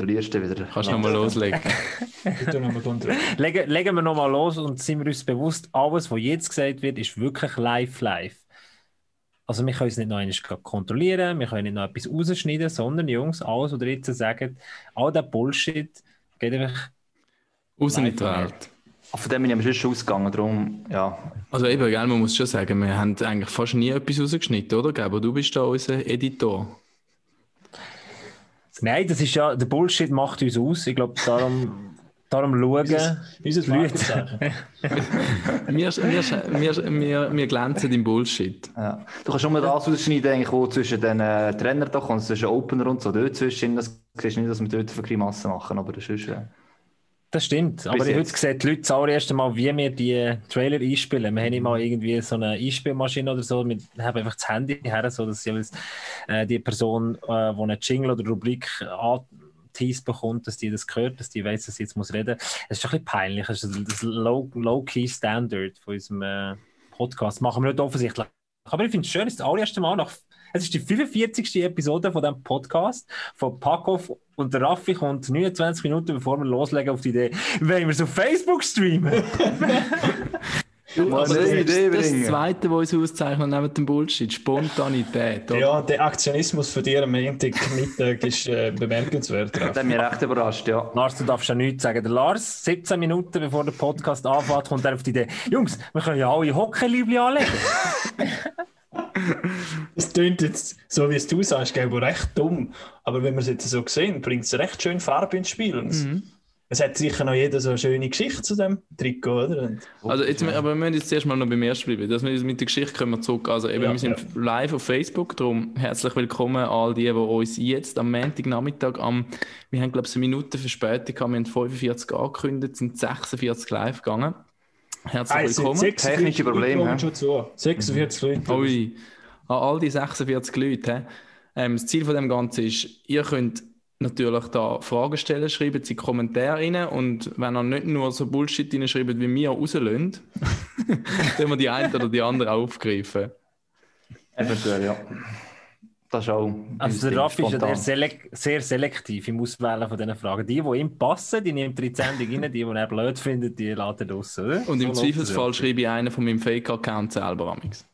kontrollierst du wieder. Kannst du nochmal loslegen. legen, legen wir nochmal los und sind wir uns bewusst, alles, was jetzt gesagt wird, ist wirklich live, live. Also wir können es nicht noch einmal kontrollieren, wir können nicht noch etwas rausschneiden, sondern Jungs, alles, was ihr jetzt sagt, all der Bullshit geht einfach raus in die Welt. Von dem bin ich schon ausgegangen, darum, ja. Also eben, gell, man muss schon sagen, wir haben eigentlich fast nie etwas rausgeschnitten, oder? Aber du bist da unser Editor. Nein, das ist ja, der Bullshit macht uns aus. Ich glaube, darum, darum schauen. Unser Markenzeichen. wir, wir, wir, wir glänzen im Bullshit. Ja. Du kannst schon mal das ausschneiden, eigentlich, wo zwischen den äh, Trainern da kommt, zwischen Opener und so, dort zwischen, das siehst du nicht, dass wir dort für Grimassen machen, aber das ist... Äh das stimmt, aber heute sehen die Leute das erste Mal, wie wir die Trailer einspielen. Wir haben immer irgendwie so eine Einspielmaschine oder so, wir haben einfach das Handy her, so dass jeweils äh, die Person, äh, die eine Jingle oder Rubrik anteased bekommt, dass die das hört, dass die weiß, dass sie jetzt muss reden. Es ist ein bisschen peinlich, das ist das Low-Key-Standard von unserem äh, Podcast. Machen wir nicht offensichtlich. Aber ich finde es schön, ist das allererste Mal nach es ist die 45. Episode von diesem Podcast von Packhoff und der Raffi kommt 29 Minuten bevor wir loslegen auf die Idee, wollen wir es auf Facebook streamen? Du, also das, Idee das, das Zweite, was uns auszeichnet neben dem Bullshit, Spontanität. Oder? Ja, der Aktionismus von dir am Montagmittag ist äh, bemerkenswert. Das hat mich recht überrascht, ja. Lars, du darfst ja nichts sagen. Der Lars, 17 Minuten bevor der Podcast anfängt, kommt er auf die Idee, Jungs, wir können ja alle Hockey-Liebli anlegen. Es klingt jetzt, so wie es du sagst, glaube recht dumm. Aber wenn wir es jetzt so sehen, bringt es recht schön Farbe ins Spiel. Mhm. Es hat sicher noch jeder so eine schöne Geschichte zu dem Trikot, oder? Also jetzt, aber wir müssen jetzt erstmal noch beim ersten bleiben. Dass wir mit der Geschichte kommen zurück. Also eben, ja, wir sind ja. live auf Facebook, darum herzlich willkommen all die, die uns jetzt am Montagnachmittag am, wir haben glaube ich eine Minute Verspätung, wir haben 45 angekündigt, sind 46 live gegangen. Herzlich willkommen. Technische Probleme. Schon zu. 46 Leute. Ui, an all die 46 Leute. Ähm, das Ziel von dem Ganzen ist, ihr könnt natürlich da Fragen stellen, schreiben Sie Kommentare rein und wenn ihr nicht nur so Bullshit reinschreibt, wie wir rauslösen, dann wir die eine oder die andere aufgreifen. Eventuell, ja. Das ist auch also der Raffi ist ja selek sehr selektiv im Auswählen von diesen Fragen. Die, die ihm passen, die nimmt er in die Sendung rein, die, die er blöd findet, die lädt er raus, oder? Und im so Zweifelsfall schreibe ich einen von meinem Fake-Account selber amix.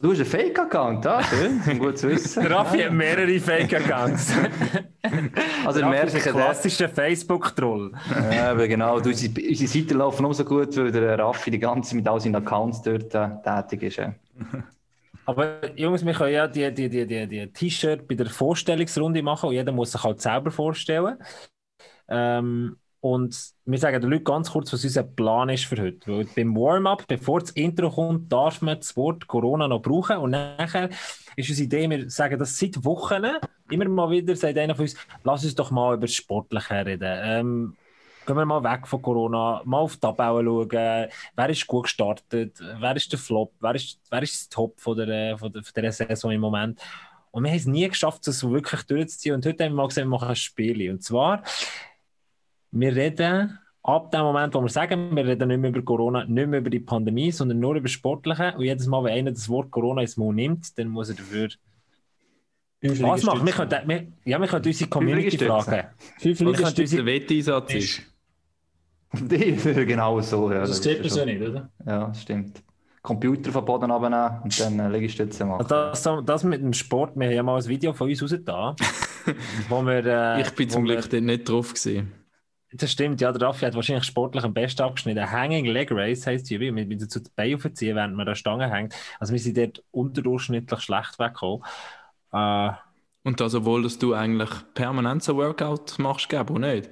Du hast einen Fake-Account, ah, schön, gut zu wissen. Der Raffi hat mehrere Fake-Accounts. also der Raffi ist ein klassischer Facebook-Troll. ja, aber genau, du, unsere, unsere Seiten laufen nur so gut, weil der Raffi die ganze mit all seinen Accounts dort äh, tätig ist. Ja. Aber Jungs, wir können ja die, die, die, die, die T-Shirt bei der Vorstellungsrunde machen und jeder muss sich halt selber vorstellen. Ähm, und wir sagen den Leuten ganz kurz, was unser Plan ist für heute. Weil beim Warm-up, bevor das Intro kommt, darf man das Wort Corona noch brauchen. Und nachher ist unsere Idee, wir sagen das seit Wochen immer mal wieder, sagt einer von uns, lass uns doch mal über das Sportliche reden. Ähm, Gehen wir mal weg von Corona, mal auf die Tabelle schauen. Wer ist gut gestartet? Wer ist der Flop? Wer ist, wer ist das Top von der, von der, von der Saison im Moment? Und wir haben es nie geschafft, das wirklich durchzuziehen. Und heute haben wir mal gesagt, wir machen ein Spiel. Und zwar, wir reden ab dem Moment, wo wir sagen, wir reden nicht mehr über Corona, nicht mehr über die Pandemie, sondern nur über Sportliche. Und jedes Mal, wenn einer das Wort Corona ins Mund nimmt, dann muss er dafür was machen? Wir können, wir, ja, wir können unsere Community fragen. Fünf Liegestütze. Wetteinsatz ist. genau so, ja. Das, das sieht man so nicht, oder? Ja, stimmt. Computer vom Boden abnehmen und dann äh, Liegestütze machen. Das, das mit dem Sport, wir haben ja mal ein Video von uns rausgetan, wo wir... Äh, ich bin zum Glück wir, nicht drauf gewesen. Das stimmt, ja, der Raffi hat wahrscheinlich sportlich am besten abgeschnitten. Hanging Leg Race heisst die, wir müssen zu den Beinen aufziehen, während man an der Stange hängt. Also wir sind dort unterdurchschnittlich schlecht weggekommen. Äh, und das, obwohl dass du eigentlich permanent so Workout machst, gell, oder nicht?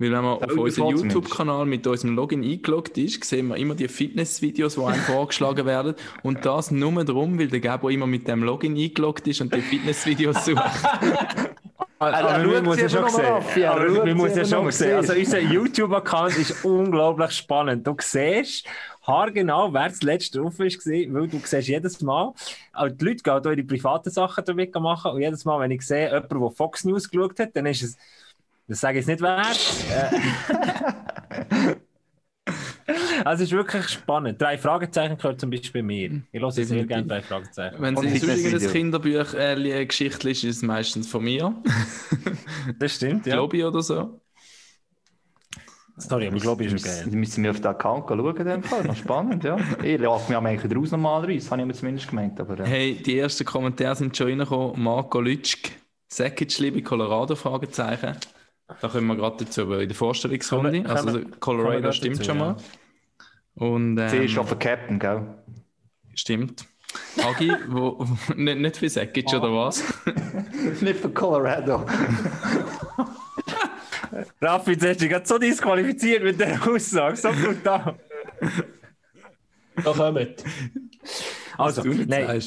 Weil wenn man auf unseren YouTube-Kanal mit unserem Login eingeloggt ist, sehen wir immer die Fitnessvideos, die einem vorgeschlagen werden. Und das nur darum, weil der Gabo immer mit dem Login eingeloggt ist und die Fitnessvideos sucht. Also, also man muss ja schon sehen. Ja, aber man muss ja schon sehen. Also unser YouTube-Account ist unglaublich spannend. Du siehst haargenau, wer das letzte drauf ist, weil du siehst jedes Mal, also die Leute gehen hier ihre privaten Sachen damit machen und jedes Mal, wenn ich sehe, jemand, der Fox News geschaut hat, dann ist es das sage ich jetzt nicht wert. Äh. Also es ist wirklich spannend. Drei Fragezeichen gehört zum Beispiel mir. Ich höre sehr gerne drei Fragezeichen. Wenn es irgendein Kinderbuch äh, Geschichte ist, ist es meistens von mir. Das stimmt, ja. Ich oder so. Sorry, aber ich glaube, ich ist Müssen- okay. Müssen wir auf den Account schauen, in dem Fall. Spannend, ja. Ich lasse mich am eigentlich raus normalerweise, habe ich mir zumindest gemeint. Aber, äh, Hey, die ersten Kommentare sind schon reingekommen. Marco Lütschk, Sackage, liebe Colorado? Fragezeichen. Da kommen wir gerade dazu, aber in der Vorstellungsrunde. Wir- Also Colorado stimmt dazu, schon mal. Und Sie ist ähm, auf der Captain, gell? stimmt. Agi, wo, nicht, nicht für Sackage oder was? Nicht für Colorado. Raffi, jetzt hast du dich gerade so disqualifiziert mit der Aussage. So brutal. Da kommt. Also, du nicht nein.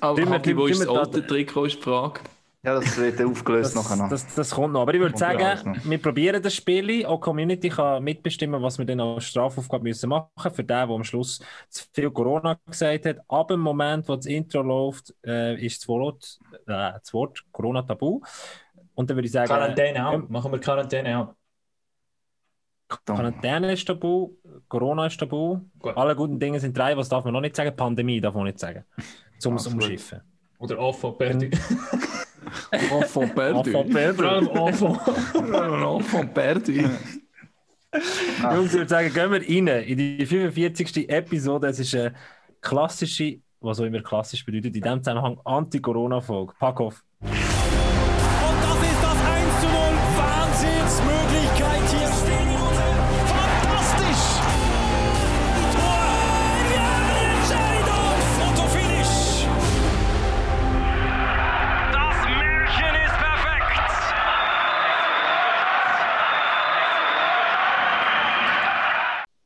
Aber Agi, wo ist das alte Trikot, ist die Frage. Ja, das wird aufgelöst das, nachher noch. das, das kommt noch. Aber ich würde sagen, wir probieren das Spiel. Auch die Community kann mitbestimmen, was wir dann als Strafaufgabe müssen machen müssen. Für den, der am Schluss zu viel Corona gesagt hat. Ab dem Moment, wo das Intro läuft, äh, ist das Wort, äh, das Wort Corona-Tabu. Und dann würde ich sagen, Quarantäne auch. Machen wir Quarantäne auch. Quarantäne ist tabu, Corona ist tabu. Gut. Alle guten Dinge sind drei. Was darf man noch nicht sagen? Pandemie darf man nicht sagen. Zum umschiffen. Oder Enfant perdu. Enfant perdu. Enfant perdu. Jungs, ich würde sagen, gehen wir rein in die 45. Episode. Es ist eine klassische, was auch immer klassisch bedeutet, in diesem Zusammenhang Anti-Corona-Folge. Pack auf.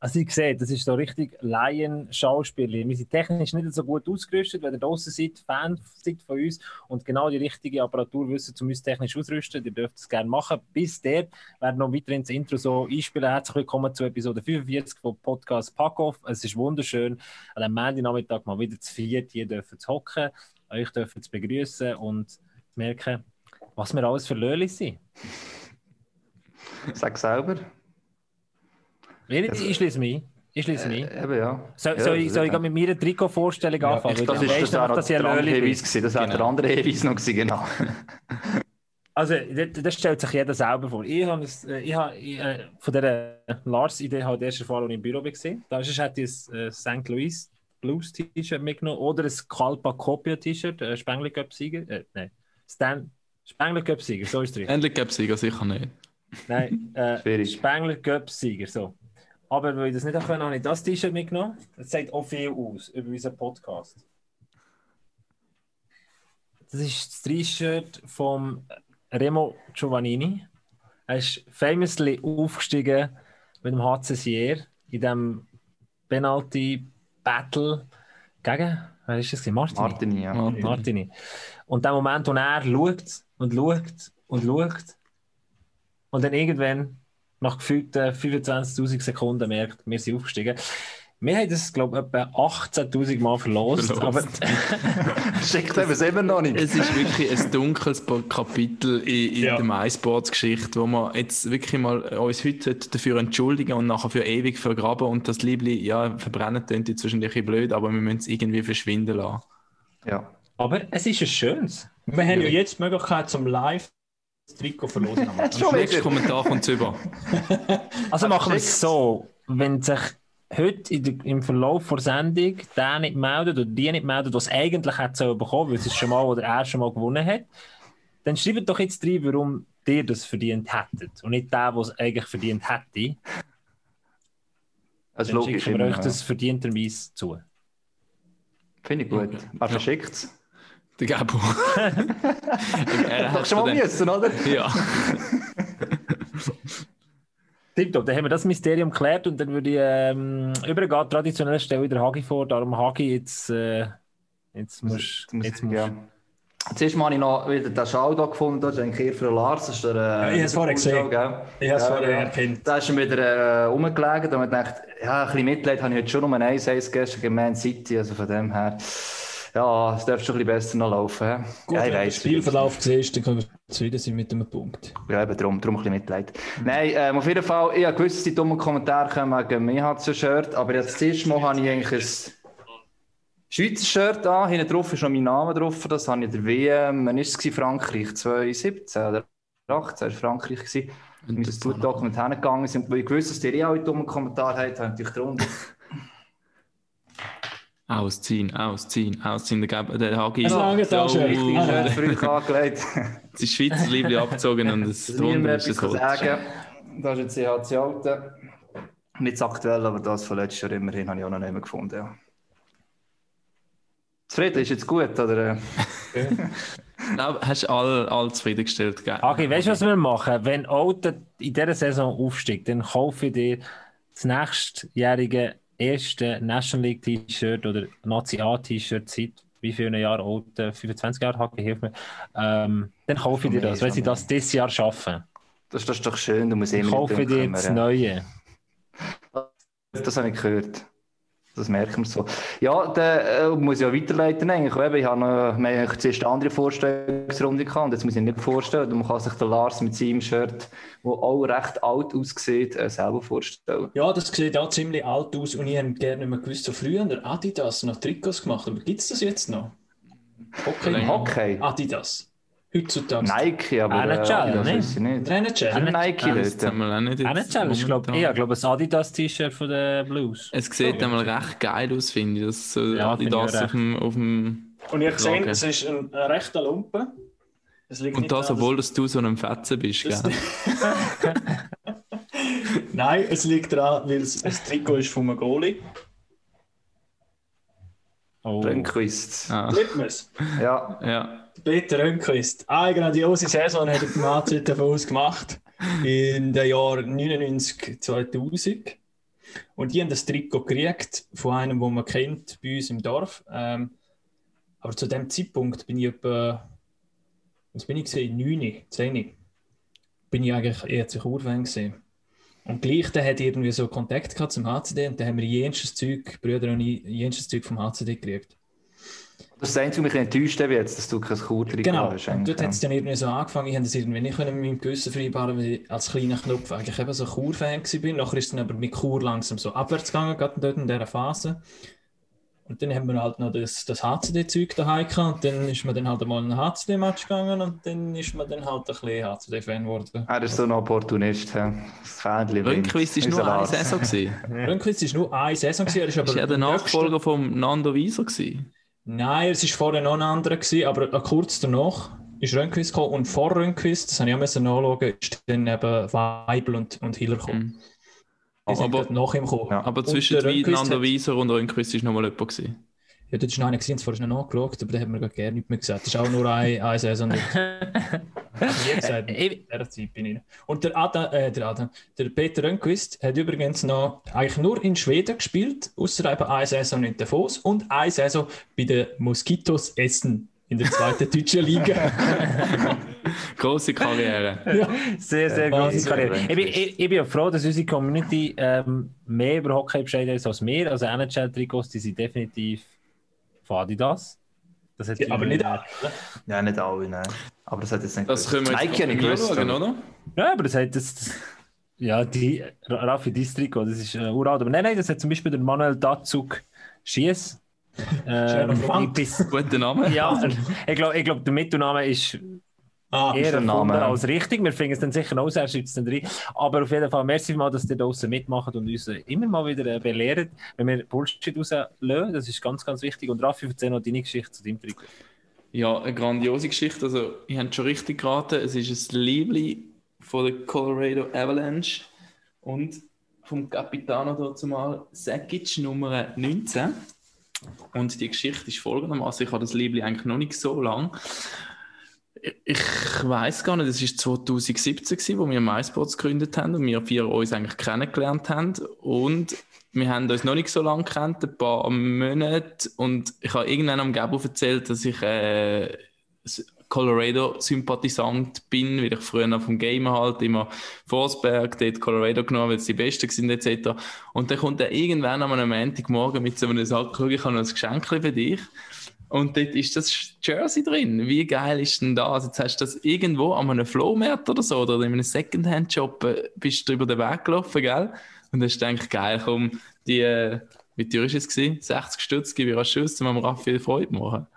Also ich sehe, das ist so richtig Laien-Schauspiel. Wir sind technisch nicht so gut ausgerüstet, wenn ihr draußen seid, Fan seid von uns und genau die richtige Apparatur wissen, um uns technisch auszurüsten. Ihr dürft es gerne machen. Bis dort werden noch weiterhin das Intro so einspielen. Herzlich willkommen zu Episode 45 vom Podcast Packoff. Es ist wunderschön, an einem Monday-Nachmittag mal wieder zu viert hier dürfen zu hocken, euch dürfen zu begrüßen und zu merken, was wir alles für Löhli sind. Sag selber. Ich, ich schließe mich ein. Ich schließe mich. Äh, eben, ja. So, ja, soll, ich, das- soll ich gerade mit meiner Trikotvorstellung anfangen? Das ist das noch dass ich der ein andere Löhli bin. Hinweis gewesen. Das wäre der Genau. andere Hinweis noch gewesen, genau. Also, das, das stellt sich jeder selber vor. Ich habe, äh, ich habe ich, äh, von dieser Lars-Idee halt erst erfahren, als ich im Büro war. Da ist, hätte ich ein äh, St. Louis Blues T-Shirt mitgenommen oder ein Kalpa Copia T-Shirt, äh, Spengler Cup Sieger. Äh, nein, Stan Spengler Cup Sieger, so ist es richtig. Gäbe es sicher nicht. Nein, äh. Spengler Cup Sieger, so. Aber weil ich das nicht auch können, habe ich das T-Shirt mitgenommen. Das sagt auch viel aus über unseren Podcast. Das ist das T-Shirt vom Remo Giovannini. Er ist famously aufgestiegen mit dem HC Sier in dem Penalty Battle gegen, wer ist das? Martini. Martini, ja. Martin. Martini. Und der Moment, wo er schaut und schaut und schaut und dann irgendwann nach gefühlten 25.000 Sekunden merkt, wir sind aufgestiegen. Wir haben das, glaube ich, etwa 18.000 Mal verlost. Verlost. Aber Schickt es immer noch nicht. Es ist wirklich ein dunkles Kapitel in, in Ja. der MySports-Geschichte, wo wir jetzt wirklich mal uns heute dafür entschuldigen und nachher für ewig vergraben und das Liebli, ja, verbrennen jetzt wahrscheinlich ein bisschen blöd, aber wir müssen es irgendwie verschwinden lassen. Ja. Aber es ist ein schönes. Wir haben ja jetzt die Möglichkeit zum Live das Trikot verlosen. Schon Nächster wieder. Kommentar kommt über. Also machen wir es so, wenn sich heute der, im Verlauf der Sendung der nicht meldet oder die nicht meldet, was eigentlich hätte sollen bekommen, weil es schon mal oder er schon mal gewonnen hat, dann schreibt doch jetzt rein, warum ihr das verdient hättet und nicht der, der es eigentlich verdient hätte. Ist Dann logisch. schicken wir euch ja. das verdienterweise zu. Finde ich gut. Wer verschickt es? Der Gabo. er Doch schon mal den- müssen, oder? Ja. Tipptopp, dann haben wir das Mysterium geklärt und dann würde ich ähm, übergehen. Traditionell stelle ich der Hagi vor, darum Hagi, jetzt, äh, jetzt musst Jetzt muss jetzt musst- ja. Zuerst habe ich noch wieder den Schal da gefunden, das ist ein Kehr für Lars. Das ist der, äh, Ja, ich habe es vorher gesehen. Gell? Ich habe es vorher erkannt. Da ist er wieder äh, rumgelegen und man dachte, ja, ein bisschen Mitleid habe ich heute schon um ein 1-1 gestern gegen Man City, also von dem her, ja, es dürfte schon ein bisschen besser noch laufen. Gut, ja, ich wenn du den. Spielverlauf siehst, dann können wir zufrieden sind mit einem Punkt. Ja, eben darum, darum ein bisschen Mitleid. Nein, ähm, auf jeden Fall, ich habe gewusst, dass die dummen Kommentare kommen wegen mir hat so Shirt, aber jetzt das erste Mal habe ich eigentlich ein Schweizer Shirt an, hinten drauf ist noch mein Name drauf, das habe ich in der WM, wann war es? Frankreich, 2017 oder 18 war Frankreich gewesen. Und das Zutag mit hingegangen sind, weil ich gewusst, dass die alle dummen Kommentare haben, habe ich natürlich drunter. Ausziehen, ausziehen, ausziehen. Der, Gab- der Hagi. Es langt auch schon. Richtig Shirt früh angelegt. Ist Schweizer Liebling abgezogen und Das ist niemand drunter ist kann Holz. sagen. Das ist jetzt CHC Alte. Nicht das aktuell, aber das von letztes Jahr immerhin habe ich auch noch nicht mehr gefunden. Ja. Zufrieden, ist jetzt gut, oder? äh? Ich glaube, hast du alle, alle zufriedengestellt, gell? Okay, weißt du, was wir machen? Wenn Alten in dieser Saison aufsteigt, dann kaufe ich dir das nächstjährige erste National League T-Shirt oder Nazi A T-Shirt seit wie vielen Jahren Alten? 25 Jahre Hacke, hilf mir. Ähm, dann kaufe ich dir das, wenn sie das dieses Jahr schaffen. Das, das ist doch schön, du musst Ich immer kaufe nicht dir das Neue. Das habe ich gehört. Das merken wir so. Ja, dann äh, muss ich ja weiterleiten eigentlich. Eben, ich habe noch, wir haben zuerst eine andere Vorstellungsrunde gehabt und jetzt muss ich nicht vorstellen. Man kann sich den Lars mit seinem Shirt, der auch recht alt aussieht, äh, selber vorstellen. Ja, das sieht auch ziemlich alt aus und ich hätte gerne nicht mehr gewusst, so früher der Adidas noch Trikots gemacht, aber gibt es das jetzt noch? Okay. Hockey? Adidas. Heutzutage. Nike, aber äh, NHL, Adidas ne? ich nicht. NHL. Ein Nike, jetzt nicht Challenge, ich glaube, ich glaube, ein Adidas T-Shirt von den Blues. Es sieht einmal recht geil aus, finde ich. Das so Ja, finde ich Adidas auf dem, auf dem Und ich Okay. es ist ein, rechter Lumpen. Es liegt Und das, daran, obwohl dass du so ein Fetzen bist, gell? Nein, es liegt daran, weil es ein Trikot ist von einem Goalie. Oh. Rönnquist. Ah? Ja, ja. Peter Rönnquist. Eine grandiose Saison hat er beim HC Davos gemacht. In den Jahren 99, 2000. Und die haben das Trikot gekriegt von einem, den man kennt bei uns im Dorf. Ähm, aber zu dem Zeitpunkt bin ich etwa, was bin ich gesehen? 9, 10. Bin ich eigentlich eher zu Kurven gesehen. Und gleich, der hat irgendwie so Kontakt gehabt zum HCD und dann haben wir jensches Zeug, Brüder und ich, jensches Zeug vom HCD gekriegt. Das ist das Einzige, was mich enttäuscht habe jetzt, dass du kein Kurtrikot Genau, hast. eigentlich, dort hat es dann irgendwie so angefangen, ich habe das irgendwie nicht mit meinem Gewissen vereinbaren, weil ich als kleiner Knopf eigentlich eben so Chur-Fan war. Nachher ist es dann aber mit Chur langsam so abwärts gegangen, gerade dort in dieser Phase. Und dann haben wir halt noch das, das HCD-Zeug daheim gehabt und dann ist man dann halt einmal in einen HCD-Match gegangen und dann ist man dann halt ein bisschen HCD-Fan geworden. Er ist so ein Opportunist. hä? Das Fähnchen. Rönnquist war nur eine Saison. Rönnquist war nur eine Saison, er ist aber Ist er der Nachfolger von Nando Wieser gewesen? Nein, es war vorher noch ein anderer, gewesen, aber kurz danach ist Rönnquist gekommen und vor Rönnquist, das habe ich auch müssen nachschauen, ist dann eben Weibel und, und Hiller gekommen. Mhm. Die sind Aber- nach ihm gekommen. Ja. Aber Und zwischen der Rönnquist Nando hat- Wieser und Rönnquist war noch mal jemand. Gewesen. Ja, dort ist noch einer gesehen, das vorher noch nachgeschaut, aber da hat man gerne nicht mehr gesagt. Das ist auch nur eine, eine Saison. Zeit bin ich noch. Und der Adam, äh, der Adam, der Peter Rönnquist hat übrigens noch eigentlich nur in Schweden gespielt, außer eben eine Saison in Davos und eine Saison bei den Moskitos Essen in der zweiten deutschen Liga. Grosse Karriere. ja. Sehr, sehr Wahnsinn. große Karriere. Ich bin, ich, ich bin ja froh, dass unsere Community ähm, mehr über Hockey Bescheid weiß als wir. Also NHL-Trikots, die sind definitiv von Adidas. Das hat aber nicht alle. Ja, nicht alle, nein. Aber das hat jetzt nicht Das können wir jetzt mir gewusst. schauen, oder? Ja, aber das hat das. Ja, die Raffi dein Trikot, das ist äh, uralt. Aber nein, nein, das hat zum Beispiel der Manuel Datsuk Schiess. Ähm, bis, Guter Name. ja, ich glaube, ich glaub, der Mittelname ist Ah, eher der Name, als richtig. Wir finden es dann sicher aus, er schreibt es dann rein. Aber auf jeden Fall, merci mal, dass ihr da draußen mitmacht und uns äh, immer mal wieder äh, belehrt, wenn wir Bullshit rauslösen. Das ist ganz, ganz wichtig. Und Raffi, erzähl noch deine Geschichte zu deinem Trikot. Ja, eine grandiose Geschichte. Also, ihr habt schon richtig geraten. Es ist ein Liebling von der Colorado Avalanche und vom Capitano dort zumal Sakic Nummer 19. Und die Geschichte ist folgendermaßen: Ich habe das Liebling eigentlich noch nicht so lang. Ich weiß gar nicht, es war 2017, gewesen, wo wir MySports gegründet haben und wir vier uns eigentlich kennengelernt haben. Und wir haben uns noch nicht so lange kennt, ein paar Monate. Und ich habe irgendwann am Gabo erzählt, dass ich äh, Colorado-Sympathisant bin, weil ich früher noch vom Gamer halt immer Forsberg, dort Colorado genommen, weil es die Besten sind etc. Und dann kommt er irgendwann an einem Montagmorgen mit so einem Sack, «Schau, ich habe noch ein Geschenk für dich. Und dort ist das Jersey drin. Wie geil ist denn das? Jetzt hast du das irgendwo an einem Flohmarkt oder so oder in einem Secondhand-Shop äh, bist du über den Weg gelaufen, gell? Und hast gedacht, geil, komm, die, äh, wie teuer ist es gewesen? 60 Stutz gebe ich als Schuss, um Raffi Freude machen.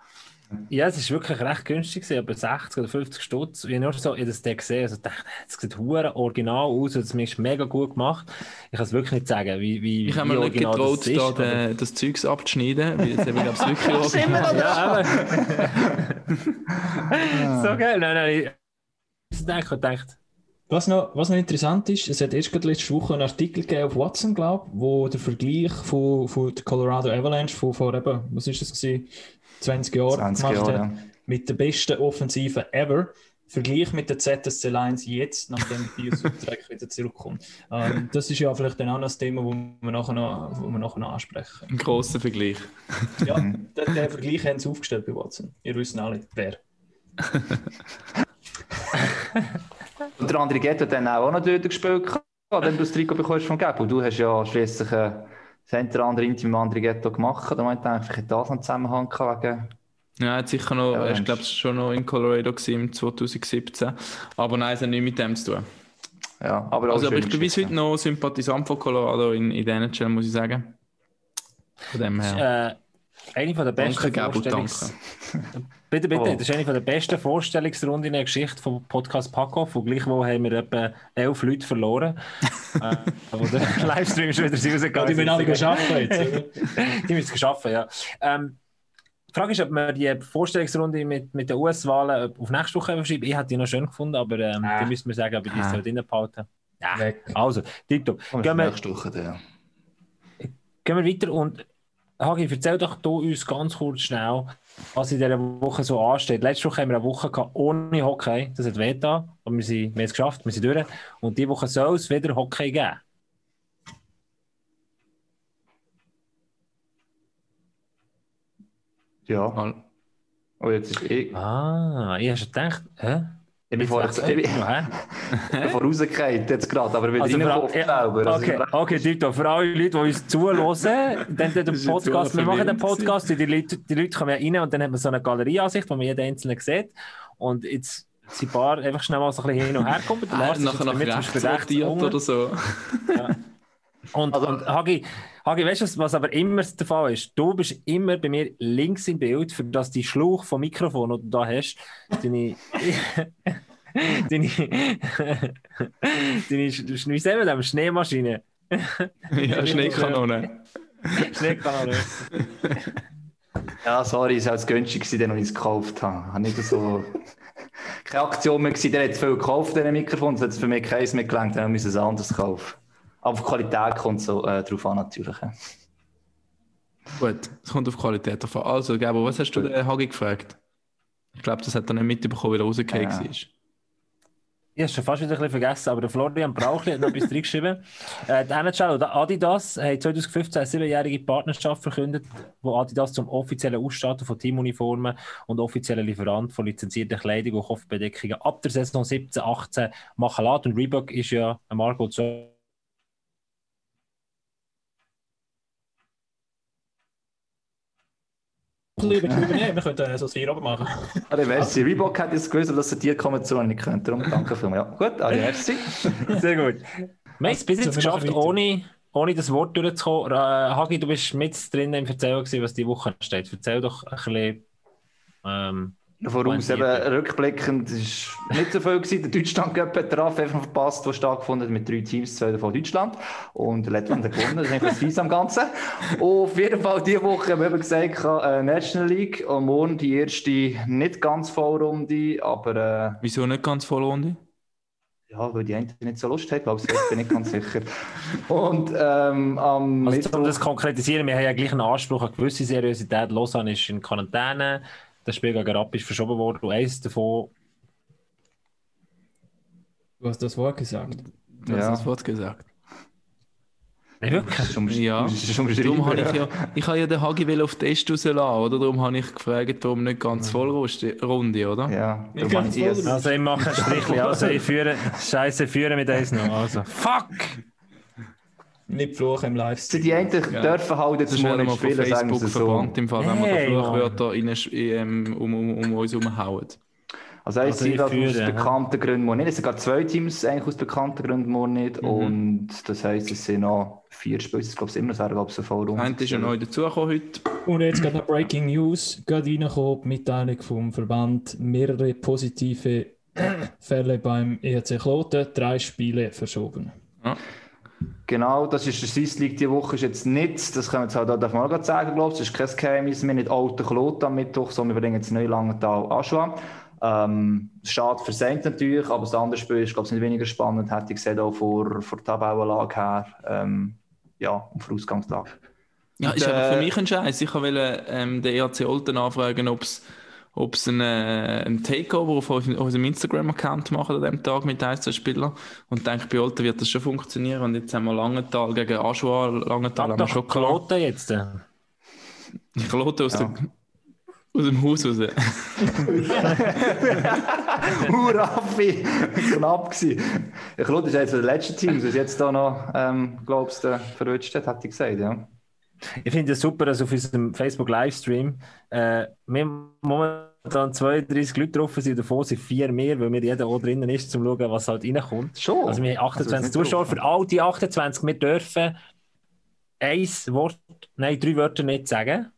Ja, es ist wirklich recht günstig, gewesen, aber 60 oder 50 Stutz. Ich habe nur so in das Deck gesehen, also dachte, es sieht hure original aus, das ist mega gut gemacht. Ich kann es wirklich nicht sagen, wie, wie Ich habe mir wie nicht original getraut, das ist, da aber- den, das Zeugs abzuschneiden, weil jetzt habe ich, glaube ich, wirklich original. Ja, aber. so geil. Nein, nein. Ich habe gedacht, Was noch, was noch interessant ist, es hat erst gerade letzte Woche einen Artikel gegeben auf Watson, glaube ich, wo der Vergleich von, von der Colorado Avalanche von vor eben, was ist das gewesen, 20 Jahren 20 gemacht Jahre, hat, ja. mit der besten Offensive ever. Vergleich mit der ZSC Lions jetzt, nachdem die Biosutreck wieder zurückkommt. Ähm, das ist ja vielleicht dann auch noch das Thema, wo wir nachher noch, wo wir nachher noch ansprechen. Ein grosser Vergleich. Ja, den, den Vergleich haben sie aufgestellt bei Watson. Ihr wisst alle, wer. Und der andere Ghetto hat dann auch noch dort gespielt, wenn du das Trikot bekommst vom Gap. Und du hast ja schließlich äh, das eine oder andere Intim andere Ghetto gemacht. Da meinte ich, vielleicht das noch einen Zusammenhang gehabt wegen... Ja, er hat sicher noch, Ja, Mensch. glaube ich, schon noch in Colorado im 2017. Aber nein, es hat nichts mit dem zu tun. Ja, aber Also, aber ich bin bis heute noch Sympathisant von Colorado in, in der NHL, muss ich sagen. Von dem her. Eine von der besten Danke, Vorstellungs- Bitte, bitte. Oh. Das ist eine von der besten Vorstellungsrunden in der Geschichte vom Podcast Paco. Von gleichwohl haben wir etwa elf Leute verloren. äh, wo der Livestream schon wieder rausgegangen Ja, die müssen alle arbeiten jetzt. die müssen es schaffen, ja. Ähm, die Frage ist, ob wir die Vorstellungsrunde mit, mit den US-Wahlen auf nächste Woche verschieben. Ich hätte die noch schön gefunden, aber ähm, Ah. die müssen wir sagen, ob ich die Ah. so drinnen behalten. Ja, Weg. also, tipptopp. Kommen Gehen wir nächste Woche dann. gehen wir weiter und Hagi, erzähl doch du uns ganz kurz schnell, was in dieser Woche so ansteht. Letzte Woche haben wir eine Woche gehabt ohne Hockey, das hat weh getan, aber wir, sind, wir haben es geschafft, wir sind durch. Und diese Woche soll es wieder Hockey geben. Ja. Oh, jetzt ist ich... Ah, ich habe schon gedacht, hä? Ich bin vorher bin Ja, vorausgefallen jetzt gerade, aber wenn Also ich reinkomme, ja, selber. Also, okay, okay, Tito, für alle Leute, die uns zuhören, dann den Podcast, wir machen den Podcast, die Leute, die Leute kommen ja rein und dann hat man so eine Galerieansicht, wo man jeden Einzelnen sieht. Und jetzt sind ein paar einfach schnell mal so ein bisschen hin und her gekommen. Der Ah, Lars ist nachher jetzt nach bei mir zum rechts oder so. Und, Also- und Hagi, Hagi, weißt du, was- was aber immer der Fall ist? Du bist immer bei mir links im Bild, für das die Schlauch vom Mikrofon, das du da hast, deine. deine. deine. Wie sagen wir das? Schneemaschine. Ja, Schneekanone. Schneekanone. Ja, sorry, es war das günstigste, den ich es gekauft habe. Ich habe nicht so... Keine Aktion mehr gewesen, der hat zu viel gekauft, diesen Mikrofon, das hat für mich keins mitgelangt, dann müssen wir ein anderes kaufen. Aber auf Qualität kommt so äh, drauf an, natürlich. Gut, es kommt auf Qualität drauf an. Also, Gabo, was hast du den Hagi gefragt? Ich glaube, das hat er nicht mitbekommen, wie er rausgekommen ja. ist. Ich habe schon fast wieder ein vergessen, aber der Florian Brauchli hat noch etwas reingeschrieben. Äh, die NHL und Adidas haben 2015 eine siebenjährige Partnerschaft verkündet, wo Adidas zum offiziellen Ausstatten von Teamuniformen und offiziellen Lieferant von lizenzierter Kleidung und Kopfbedeckungen ab der Saison 17-18 machen lässt. Und Reebok ist ja ein Marco 2 bisschen übernehmen. Wir könnten so ein Sirup machen. merci. Reebok hat jetzt gewusst, dass sie dir kommen zu wenn ich könnte. Darum danke vielmals. Ja, gut, Arrivederci. Sehr gut. Wir haben es bis jetzt geschafft, ohne, ohne das Wort durchzukommen. Hagi, du bist mit drin im Erzählen, was die Woche steht. Erzähl doch ein bisschen. Ähm, Voraus, eben, rückblickend, es war nicht so viel gewesen. Der Deutschland Cup Raff einfach verpasst, der stattgefunden hat mit drei Teams, zwei davon Deutschland. Und Lettland hat gewonnen, das ist einfach das am Ganzen. Und auf jeden Fall diese Woche haben wir eben gesagt, äh, National League und morgen die erste nicht ganz Vollrunde, aber äh, Wieso nicht ganz voll Runde? ja, weil die eine nicht so Lust hat, glaube ich, bin ich nicht ganz sicher. Und ähm, am Also, um das zu konkretisieren, wir haben ja gleich einen Anspruch an gewisse Seriosität. Lausanne ist in Quarantäne, das Spiel gegen Rapp ist verschoben worden und eins davon. Du hast das Wort gesagt. Du hast Ja. das Wort gesagt. Nein, wirklich? Ja. das ist schon Darum habe ich beschrieben. ja, ich habe ja den Hagi will auf den Test rauslassen, oder? Darum habe ich gefragt, warum nicht ganz voll Runde, oder? Ja, Ich Also, ich mache ein Strichchen. Also, ich führe, Scheiße, ich führe mit eins noch. Also, fuck! Nicht fluchen im Livestream. die eigentlich Ja. dürfen halt jetzt Das mal nicht spielen, sagen Facebook sie so. verbannt, im Fall, wenn wir Hey, da Mann. Fluchwörter rein, ähm, um, um, um uns herumhauen. Also ein Also Team ich aus ja. bekannten Gründen mal nicht. Es sind gerade zwei Teams eigentlich aus bekannten Gründen mal nicht. Mhm. Und das heisst, es sind noch vier Spiele. Ich glaube, es immer, es wäre glaube ich so voll rum. Ein ist ja neu dazugekommen heute. Und jetzt gerade noch Breaking News. Gerade reingekommen, Mitteilung vom Verband. Mehrere positive Fälle beim EHC Kloten. Drei Spiele verschoben. Genau, das ist der Swiss League diese Woche ist jetzt nicht, das können wir jetzt halt auch, auch gerade sagen, glaube ich, das ist kein Geheimnis, wir nicht Alten Klot am Mittwoch, sondern wir bringen jetzt Neulangenthal Aschua. Ähm, schade für Saint natürlich, aber das andere Spiel ist, glaube ich, nicht weniger spannend, hätte ich gesehen, auch vor, vor der Tabellenlage her, ähm, ja, und vor Ausgangstag. Ja, Und, ist aber äh, für mich ein Scheiß. Ich wollte ähm, den ERC Olten anfragen, ob es ob es einen, äh, einen Takeover auf unserem Instagram-Account machen an diesem Tag mit ein, zwei Spielern. Und denke, bei Olten wird das schon funktionieren. Und jetzt haben wir Langenthal gegen Aschua. Langenthal haben wir schon. Kloten jetzt. äh. Ich lote aus, Ja. dem, aus dem Haus raus. Hurraffi! Knapp gewesen. Ich glaube, das ist eines der letzten Teams, das jetzt da noch, ähm, glaubst du, verrutscht hat, hätte ich gesagt, ja. Ich finde es super, dass auf unserem Facebook-Livestream äh, wir momentan 32 Leute drauf sind, davon sind vier mehr, weil mir jeder auch drinnen ist, um zu schauen, was halt reinkommt. Schon? Also wir haben Also, 28 nicht Zuschauer. Für all die 28, wir dürfen ein Wort, nein, drei Wörter nicht sagen.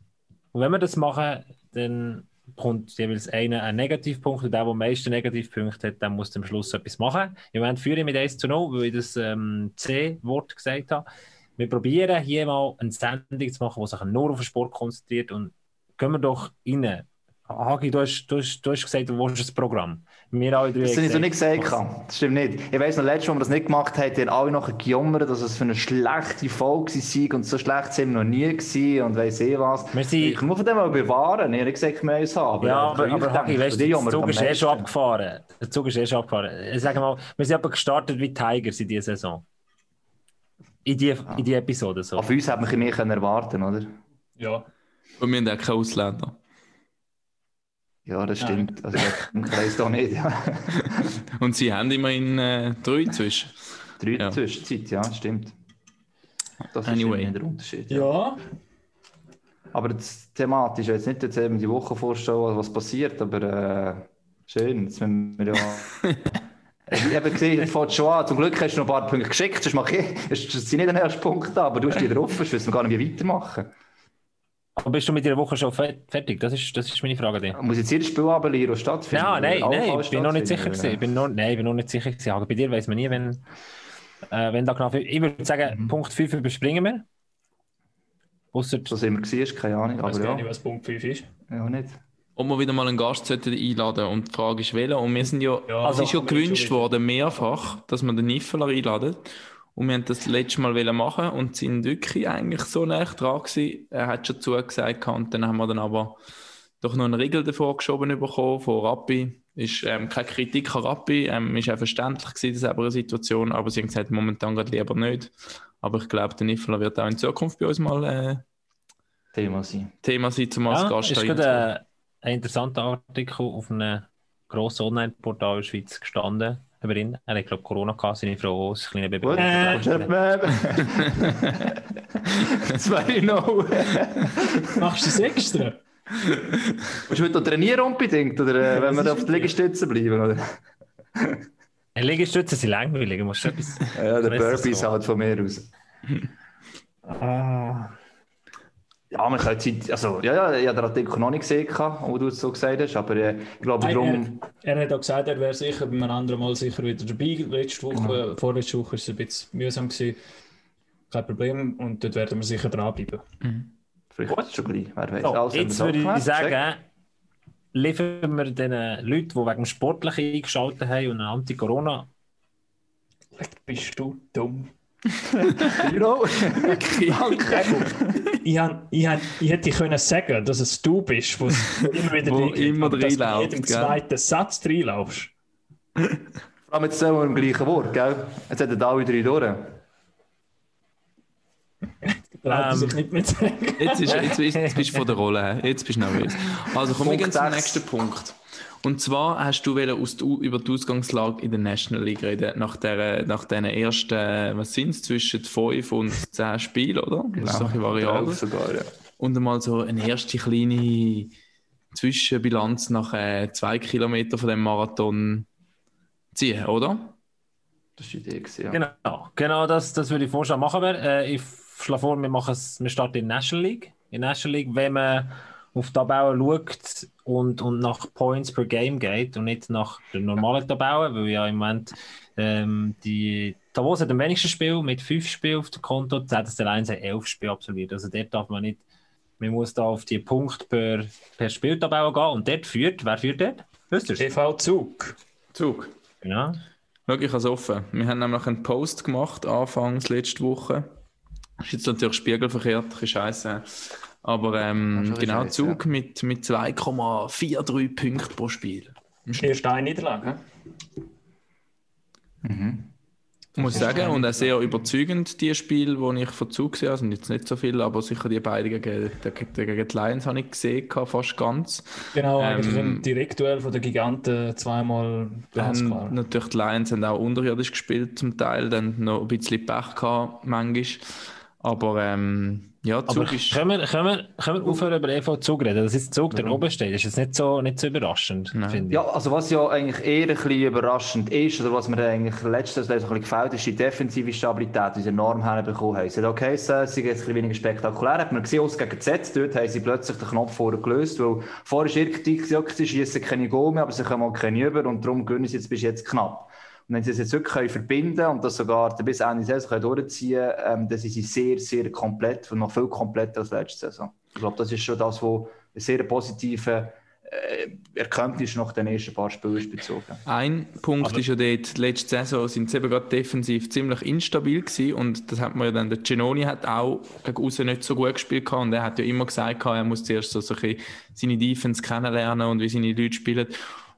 Und wenn wir das machen, dann kommt jeweils einer ein Negativpunkt und der, der am meisten Negativpunkte hat, der muss am Schluss etwas machen. Im Moment führe ich mit 1 zu 0, weil ich das ähm, C-Wort gesagt habe. Wir probieren hier mal eine Sendung zu machen, die sich nur auf den Sport konzentriert und gehen wir doch rein. Hagi, du hast, du hast, du hast gesagt, du willst ein Programm. Wir alle drei Das habe ich so nicht gesagt, kann. Das stimmt nicht. Ich weiss noch, letztes Mal, als wir das nicht gemacht haben, haben alle nachher gejammert, dass es für eine schlechte Folge war und so schlecht sind wir noch nie gewesen und weiss eh was. Wir sind- Ich muss von dem mal bewahren. Ich habe gesagt, wir müssen es haben. Ja, aber, aber Hagi, ich, weißt der Zug ist eh schon abgefahren. Der Zug ist eh schon abgefahren. Ich sage mal, wir sind aber gestartet wie Tigers in dieser Saison. In die, in die Episode so. Auf uns hat man mehr erwarten können, oder? Ja. Und wir haben auch keine Ausländer. Ja, das stimmt. Also, ich weiss doch nicht. Ja. Und sie haben immerhin äh, drei zwischen. Drei Ja. Zwischenzeit, ja, stimmt. Das Anyway. ist der Unterschied. Ja. Aber das thematisch jetzt nicht jetzt eben die Woche vorstellen, was passiert, aber äh, schön. Jetzt müssen wir ja. ich habe gesehen, fängt schon an. Zum Glück hast du noch ein paar Punkte geschickt. Das mache ich. Das sind nicht den ersten Punkt da, aber du hast die drauf, sonst wissen wir gar nicht, wie weitermachen. Aber bist du mit dieser Woche schon fe- fertig? Das ist, das ist meine Frage. an dich. Muss jetzt jedes Spiel aber Liro stattfinden? Ja, nein, nein, ich bin noch nicht sicher gewesen. Ich bin noch, nein, ich bin noch nicht sicher gewesen. Aber bei dir weiß man nie, wenn, äh, wenn da genau. Ich würde sagen, Punkt 5 überspringen wir. Ausser sind wir gewesen, keine Ahnung. Ich weiß Aber gar nicht, ja, was Punkt 5 ist. ja nicht. Ob wir wieder mal einen Gast sollten einladen und die Frage ist, welcher. Und wir sind ja, Ja, es ist ja gewünscht worden, mehrfach, dass wir den Niffeler einladen. Und wir haben das letzte Mal wollen machen und sind wirklich eigentlich so nah dran gewesen. Er hat schon zugesagt gehabt und dann haben wir dann aber doch noch einen Riegel davor geschoben bekommen von Rappi. Ist ähm, keine Kritik an Rappi, ähm, ist auch verständlich gewesen, das ist aber eine Situation, aber sie haben gesagt, momentan gerade lieber nicht. Aber ich glaube, der Niffeler wird auch in Zukunft bei uns mal äh, Thema sein. Thema sein, zum als Ja, Gast ist gerade ein, ein interessanter Artikel auf einem grossen Online-Portal in der Schweiz gestanden über ihn. Er hat, glaube ich, Corona gehabt, seine Frau auch, das kleine Baby. Du nicht mehr? 2-0. Machst du das extra? Willst du heute noch trainieren unbedingt? Oder äh, wenn wir das auf die Liegestütze bleiben? Oder? Ein Liegestützen sind langweilig, du musst etwas... Ja, der das Burpees halt von mir aus. Ah. Ja, man kann Zeit, also, ja, ja, ich habe den Artikel noch nicht gesehen, wo du es so gesagt hast, aber äh, ich glaube, Nein, darum, er, er hat auch gesagt, er wäre sicher beim anderen Mal sicher wieder dabei. Letzte Woche, vorletzte Woche war es ein bisschen mühsam. Gewesen. Kein Problem. Und dort werden wir sicher dranbleiben. vielleicht schon gleich, wer weiß. So, Also, jetzt würde es ich abgemacht, check. sagen, liefern wir den Leuten, die wegen Sportlichen eingeschaltet haben und Anti-Corona... Bist du dumm? Genau. Danke. Ich, han, ich, ich hätte können sagen, dass es du bist, wo immer wieder Wo reingeht, immer dass du jedem zweiten Satz reinlaufst. Vor allem jetzt zusammen im gleichen Wort, gell? Jetzt hätten alle drei durch. Ähm. Jetzt, ist, jetzt, bist- jetzt bist du von der Rolle her. Jetzt bist du nervös. Also kommen wir zum nächsten Punkt. Und zwar hast du aus der, über die Ausgangslage in der National League reden, nach, der, nach diesen ersten, äh, was sind es, zwischen 5 und 10 Spielen, oder? Das ist so ein bisschen variabel. Sogar, ja. Und einmal so eine erste kleine Zwischenbilanz nach äh, zwei Kilometern von dem Marathon ziehen, oder? Das war die Idee, ja. Genau, genau das, das würde ich vorschlagen. Machen wir. Äh, ich schlage vor, wir, machen es, wir starten in der National League. In der National League, wenn man auf die Tabelle schaut und, und nach Points per Game geht und nicht nach der normalen Tabelle, weil ja im Moment ähm, die Davos hat am wenigsten Spiel mit fünf Spielen auf dem Konto, ZSC 1 hat elf Spiele absolviert. Also dort darf man nicht, man muss da auf die Punkte per, per Spieltabelle gehen und dort führt, wer führt dort? Wisst ihr TV Zug. Zug. Genau. Schau, ich habe es offen. Wir haben nämlich einen Post gemacht, anfangs letzte Woche. Ist jetzt natürlich spiegelverkehrt, ein scheiße. Aber ähm, ein genau, Scheisse, Zug mit, mit 2,43 Punkten pro Spiel. Erste eine Niederlage. Muss sagen, und auch sehr überzeugend, die Spiele, die ich von Zug gesehen habe. Also jetzt nicht so viel, aber sicher die beiden gegen, gegen, die Lions habe ich gesehen, fast ganz. Genau, eigentlich Ähm, im Direktduell von den Giganten zweimal glasklar. Ähm, natürlich, die Lions haben auch unterirdisch gespielt zum Teil, dann noch ein bisschen Pech gehabt, manchmal. Aber ähm, ja, Aber Zug ist... können wir, können, wir, können wir aufhören über EV Zug reden? Dass jetzt Zug der oben steht, ist jetzt nicht so, nicht so überraschend, finde ich. Ja, also was ja eigentlich eher ein bisschen überraschend ist, oder was mir eigentlich letztes Jahr so ein bisschen gefällt, ist die defensive Stabilität, die sie enorm herbekommen haben. Es hat auch geheißen, sie sind jetzt ein bisschen weniger spektakulär. Hat man gesehen, aus gegen Z, dort haben sie plötzlich den Knopf vorher gelöst, weil vorher war irgendwie gesagt, sie schießen keine Goal mehr, aber sie kommen auch keine über und darum gönnen sie jetzt bis jetzt knapp. Und wenn sie das jetzt wirklich können verbinden können und das sogar bis Ende der Saison können durchziehen können, ähm, dann sind sie sehr, sehr komplett und noch viel kompletter als letzte Saison. Ich glaube, das ist schon das, was eine sehr positive äh, Erkenntnis nach den ersten paar Spielen ist bezogen. Ein Punkt ist ja dort, letzte Saison sind sie eben gerade defensiv ziemlich instabil gewesen und das hat man ja dann, der Genoni hat auch gegen außen nicht so gut gespielt gehabt und er hat ja immer gesagt, gehabt, er muss zuerst so, so ein bisschen seine Defense kennenlernen und wie seine Leute spielen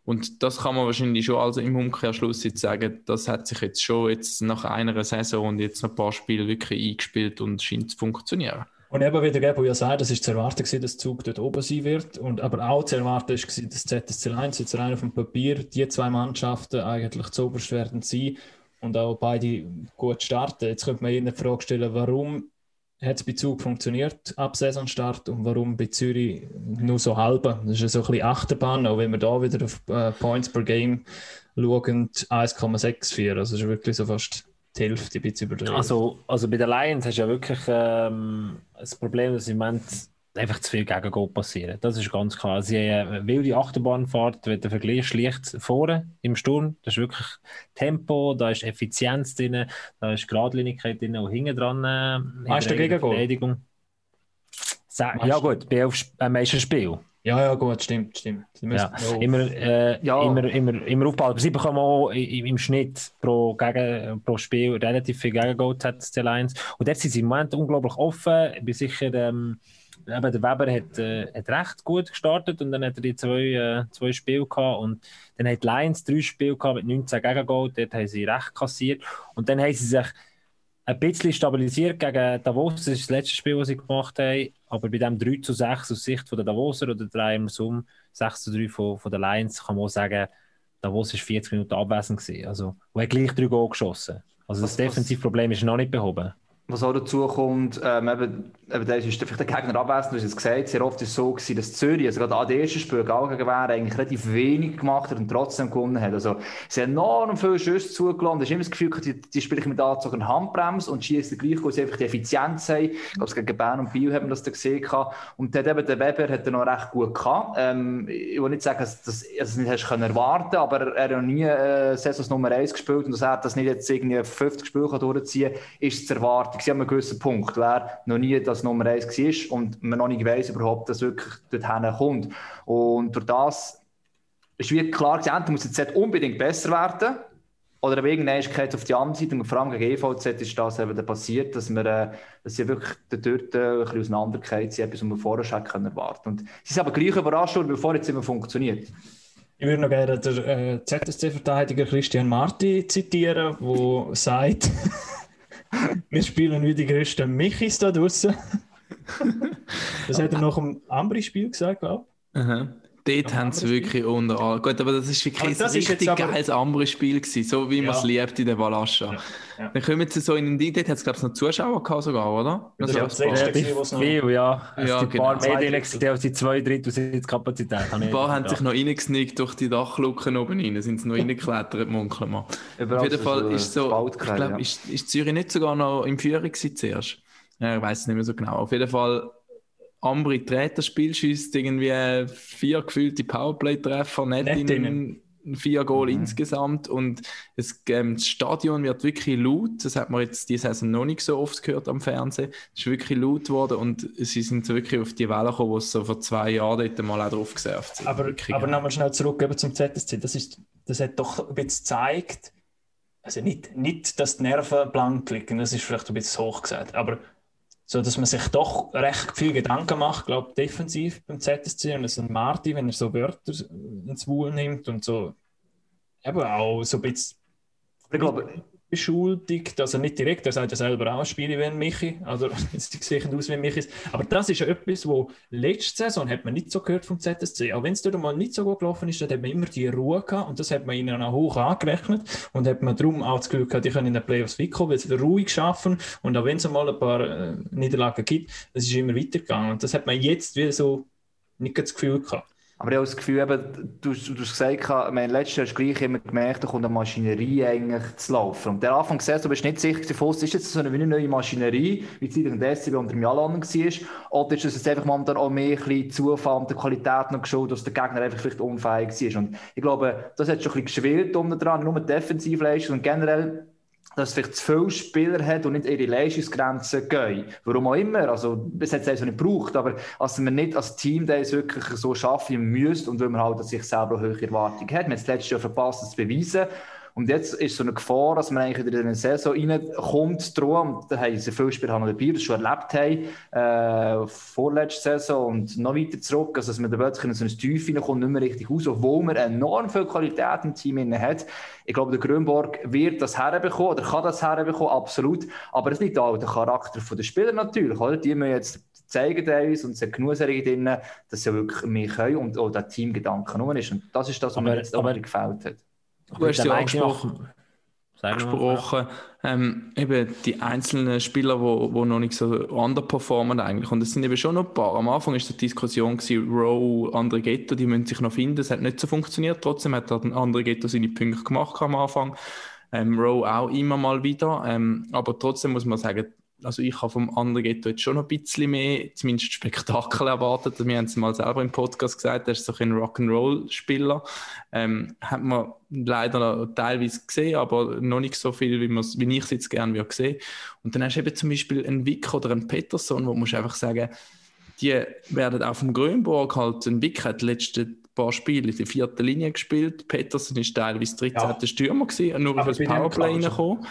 und das kann man wahrscheinlich schon also im Umkehrschluss jetzt sagen, das hat sich jetzt schon jetzt nach einer Saison und jetzt noch ein paar Spiele wirklich eingespielt und scheint zu funktionieren. Und eben wie der Gebo ja sagt, das ist zu erwarten gewesen, dass Zug dort oben sein wird. Und aber auch zu erwarten gewesen, dass ZSC 1 jetzt rein auf dem Papier die zwei Mannschaften eigentlich zu oberst werden sein und auch beide gut starten. Jetzt könnte man ihnen die Frage stellen, warum hat es bei Zug funktioniert ab Saisonstart und warum bei Zürich nur so halbe? Das ist ja so ein bisschen Achterbahn, auch wenn wir da wieder auf äh, Points per Game schauen, 1,64. Also das ist wirklich so fast die Hälfte, ein bisschen überdreht. Also, also bei den Lions hast du ja wirklich ähm, das Problem, dass im Moment einfach zu viel Gegengol passieren. Das ist ganz klar. Sie haben eine wilde Achterbahnfahrt, wenn der Vergleich schlicht vorne im Sturm. Das ist wirklich Tempo, da ist Effizienz drin, da ist Geradlinigkeit drin, auch hinten dran. Äh, Meinst du Meinst Ja gut, bei elf am meisten Spiel. Ja, ja, gut, stimmt, stimmt. Sie müssen Ja, immer, äh, Ja. immer, immer, immer aufbauen. Aber sie bekommen auch i- im Schnitt pro, Gegen, pro Spiel relativ viel Gegengol, die Lions. Und dort sind sie im Moment unglaublich offen. Ich bin sicher, ähm, eben der Weber hat, äh, hat recht gut gestartet und dann hat er die zwei, äh, zwei Spiele gehabt. Und dann hat die Lions drei Spiele gehabt mit 19 Gegengol. Dort haben sie recht kassiert. Und dann haben sie sich ein bisschen stabilisiert gegen Davos. Das ist das letzte Spiel, das sie gemacht haben. Aber bei dem 3 zu 6 aus Sicht von der Davoser oder 3 im Sum 6 zu 3 von, von der Lions kann man auch sagen, Davos war 40 Minuten abwesend. Gewesen. Also, und hat gleich 3 Goal geschossen. Also das Defensivproblem ist noch nicht behoben. Was auch dazu kommt, ähm, eben, eben da ist vielleicht der Gegner abwesend, du hast es gesagt, sehr oft ist es so gewesen, dass Zürich, also gerade an den ersten Spiel, auch gegen Wer, eigentlich relativ wenig gemacht hat und trotzdem gewonnen hat. Also, sie haben enorm viele Schüsse zugelassen, da ist immer das Gefühl, die, die spielen mit Anzug eine Handbremse und schießen gleich, weil sie einfach die Effizienz haben. Ich glaube, es gegen Bern und Biel hat man das da gesehen. Und dann eben der Weber hat er noch recht gut gehabt. Ähm, ich will nicht sagen, dass du es nicht hast können erwarten aber er hat noch nie äh, Saisons Nummer 1 gespielt und dass er das nicht jetzt irgendwie 50 Spiele durchziehen kann, ist zu erwarten. Sie haben einen gewissen Punkt, wer noch nie das Nummer 1 war und man noch nicht weiss überhaupt, dass wirklich dorthin kommt. Und durch das ist wie klar entweder muss jetzt Z unbedingt besser werden oder wegen Nächtigkeit auf die andere Seite und vor allem gegen EVZ ist das eben passiert, dass wir äh, dass sie wirklich dort äh, ein bisschen sind, etwas, was wir vorher schon können erwarten Und sie sind aber gleich überrascht bevor jetzt immer funktioniert. Ich würde noch gerne den äh, ZSC-Verteidiger Christian Marti zitieren, der sagt, Wir spielen wie die größten Michis da draußen. Das hat er nach dem Ambri-Spiel gesagt, glaube Aha. Dort haben sie wirklich unter all- Gut, aber das ist wirklich Aber ein das ist richtig aber- geiles anderes Spiel gewesen, so wie man es Ja. liebt in der Valascha. Ja, ja. Dann kommen sie so in den Dort hat es, glaube ich, noch Zuschauer gehabt sogar, oder? Das Also, als ja das letzte- Relativ was noch- viel, ja. Es Ja, sind ein genau. paar mehr drin, gewesen, die haben zwei Drittel Sitzkapazität. habe ein paar haben sich noch reingesnickt durch die Dachluken oben rein, sind sie noch reingeklettert, munkeln wir. Auf jeden Fall so ist so, ich glaube, ja. ist, ist Zürich nicht sogar noch im Führung gewesen zuerst? Ja, ich weiß es nicht mehr so genau. Auf jeden Fall, Ambri dreht das Spiel, schießt irgendwie vier gefühlte Powerplay-Treffer, nicht, Nicht in vier Goal Mhm. insgesamt und es, ähm, das Stadion wird wirklich laut, das hat man jetzt diese Saison noch nicht so oft gehört am Fernsehen, es ist wirklich laut geworden und sie sind so wirklich auf die Welle gekommen, wo sie so vor zwei Jahren dort mal auch drauf gesurft sind. Aber, Wirklich, aber nochmal schnell zurück eben zum ZSC. Das, ist, das hat doch ein bisschen gezeigt, also nicht, nicht, dass die Nerven blank liegen, das ist vielleicht ein bisschen hoch gesagt, aber so, dass man sich doch recht viel Gedanken macht, glaube defensiv beim ZSC und so ein Marti, wenn er so Wörter ins Wohl nimmt und so eben auch so ein bisschen Ich glaube, beschuldigt, also nicht direkt, er sagt ja selber auch, spiele wie ein Michi, also sie sehen aus wie ein Michis, aber das ist ja etwas, wo letzte Saison hat man nicht so gehört vom ZSC, auch wenn es dort mal nicht so gut gelaufen ist, dann hat man immer die Ruhe gehabt und das hat man ihnen auch hoch angerechnet und hat man darum auch das Gefühl gehabt, die können in den Playoffs weit kommen, weil sie ruhig schaffen. Und auch wenn es mal ein paar äh, Niederlagen gibt, es ist immer weitergegangen. Und das hat man jetzt wie so nicht das Gefühl gehabt. Aber ich habe das Gefühl, eben, du, du hast gesagt, ich meine, letztes Jahr gleich immer gemerkt, da kommt eine Maschinerie eigentlich zu laufen. Und der Anfang gesehen, du bist nicht sicher, gewesen, ist jetzt so eine, wie eine neue Maschinerie, wie die Zeit der SCB unter dem Jalan war, oder ist es jetzt einfach momentan auch mehr ein bisschen Zufall und der Qualität noch geschaut, dass der Gegner einfach vielleicht unfähig war. Und ich glaube, das hat schon ein bisschen geschwirrt unten dran, nur Defensivleistung, und generell dass vielleicht zu viele Spieler hat und nicht ihre Leistungsgrenzen gehen. Warum auch immer. Also, es hat es nicht gebraucht, aber als wir nicht als Team das wirklich so schaffen müssen und weil man halt sich selber auch höhere Erwartungen hat. Wir haben es letztes Jahr verpasst, das zu beweisen. Und jetzt ist so eine Gefahr, dass man eigentlich wieder in eine Saison reinkommt, darum, und da haben sie viele Spieler haben dabei, das schon erlebt haben, äh, vorletzte Saison und noch weiter zurück, also dass man da plötzlich in so ein Tief reinkommt, nicht mehr richtig raus, obwohl man enorm viel Qualität im Team inne hat. Ich glaube, der Grünborg wird das herbekommen oder kann das herbekommen, absolut. Aber es liegt auch der Charakter der Spieler natürlich, oder? Die müssen jetzt zeigen uns und es hat genug drin, dass sie wirklich mehr können und auch der Teamgedanke ist. Und das ist das, was mir Aber- jetzt aber- gefällt hat. Du hast ja angesprochen. angesprochen, ähm, eben die einzelnen Spieler, die wo, wo noch nicht so underperformen eigentlich. Und es sind eben schon noch ein paar. Am Anfang war die Diskussion, gewesen, Rowe, andere Ghetto, die müssen sich noch finden. Es hat nicht so funktioniert. Trotzdem hat andere Ghetto seine Punkte gemacht am Anfang. Ähm, Rowe auch immer mal wieder. Ähm, aber trotzdem muss man sagen, also ich habe vom anderen Ghetto jetzt schon noch ein bisschen mehr, zumindest Spektakel erwartet. Wir haben es mal selber im Podcast gesagt, er ist so ein Rock'n'Roll-Spieler. Ähm, hat man leider teilweise gesehen, aber noch nicht so viel, wie, wie ich es jetzt gerne würde sehen. Und dann hast du eben zum Beispiel einen Wick oder einen Peterson, wo du einfach sagen, die werden auch vom Grünburg halt, ein Wick hat die letzten paar Spiele in der vierten Linie gespielt, Peterson ist teilweise 13. Ja. Stürmer gewesen, nur bei dem Powerplay reingekommen.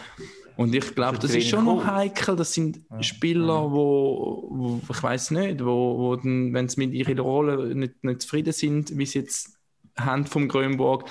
Und ich glaube, das ist schon noch heikel. Das sind Spieler, wo, wo ich weiß nicht, wo, wo dann, wenn sie mit ihrer Rolle nicht, nicht zufrieden sind, wie sie jetzt haben vom Grünburg,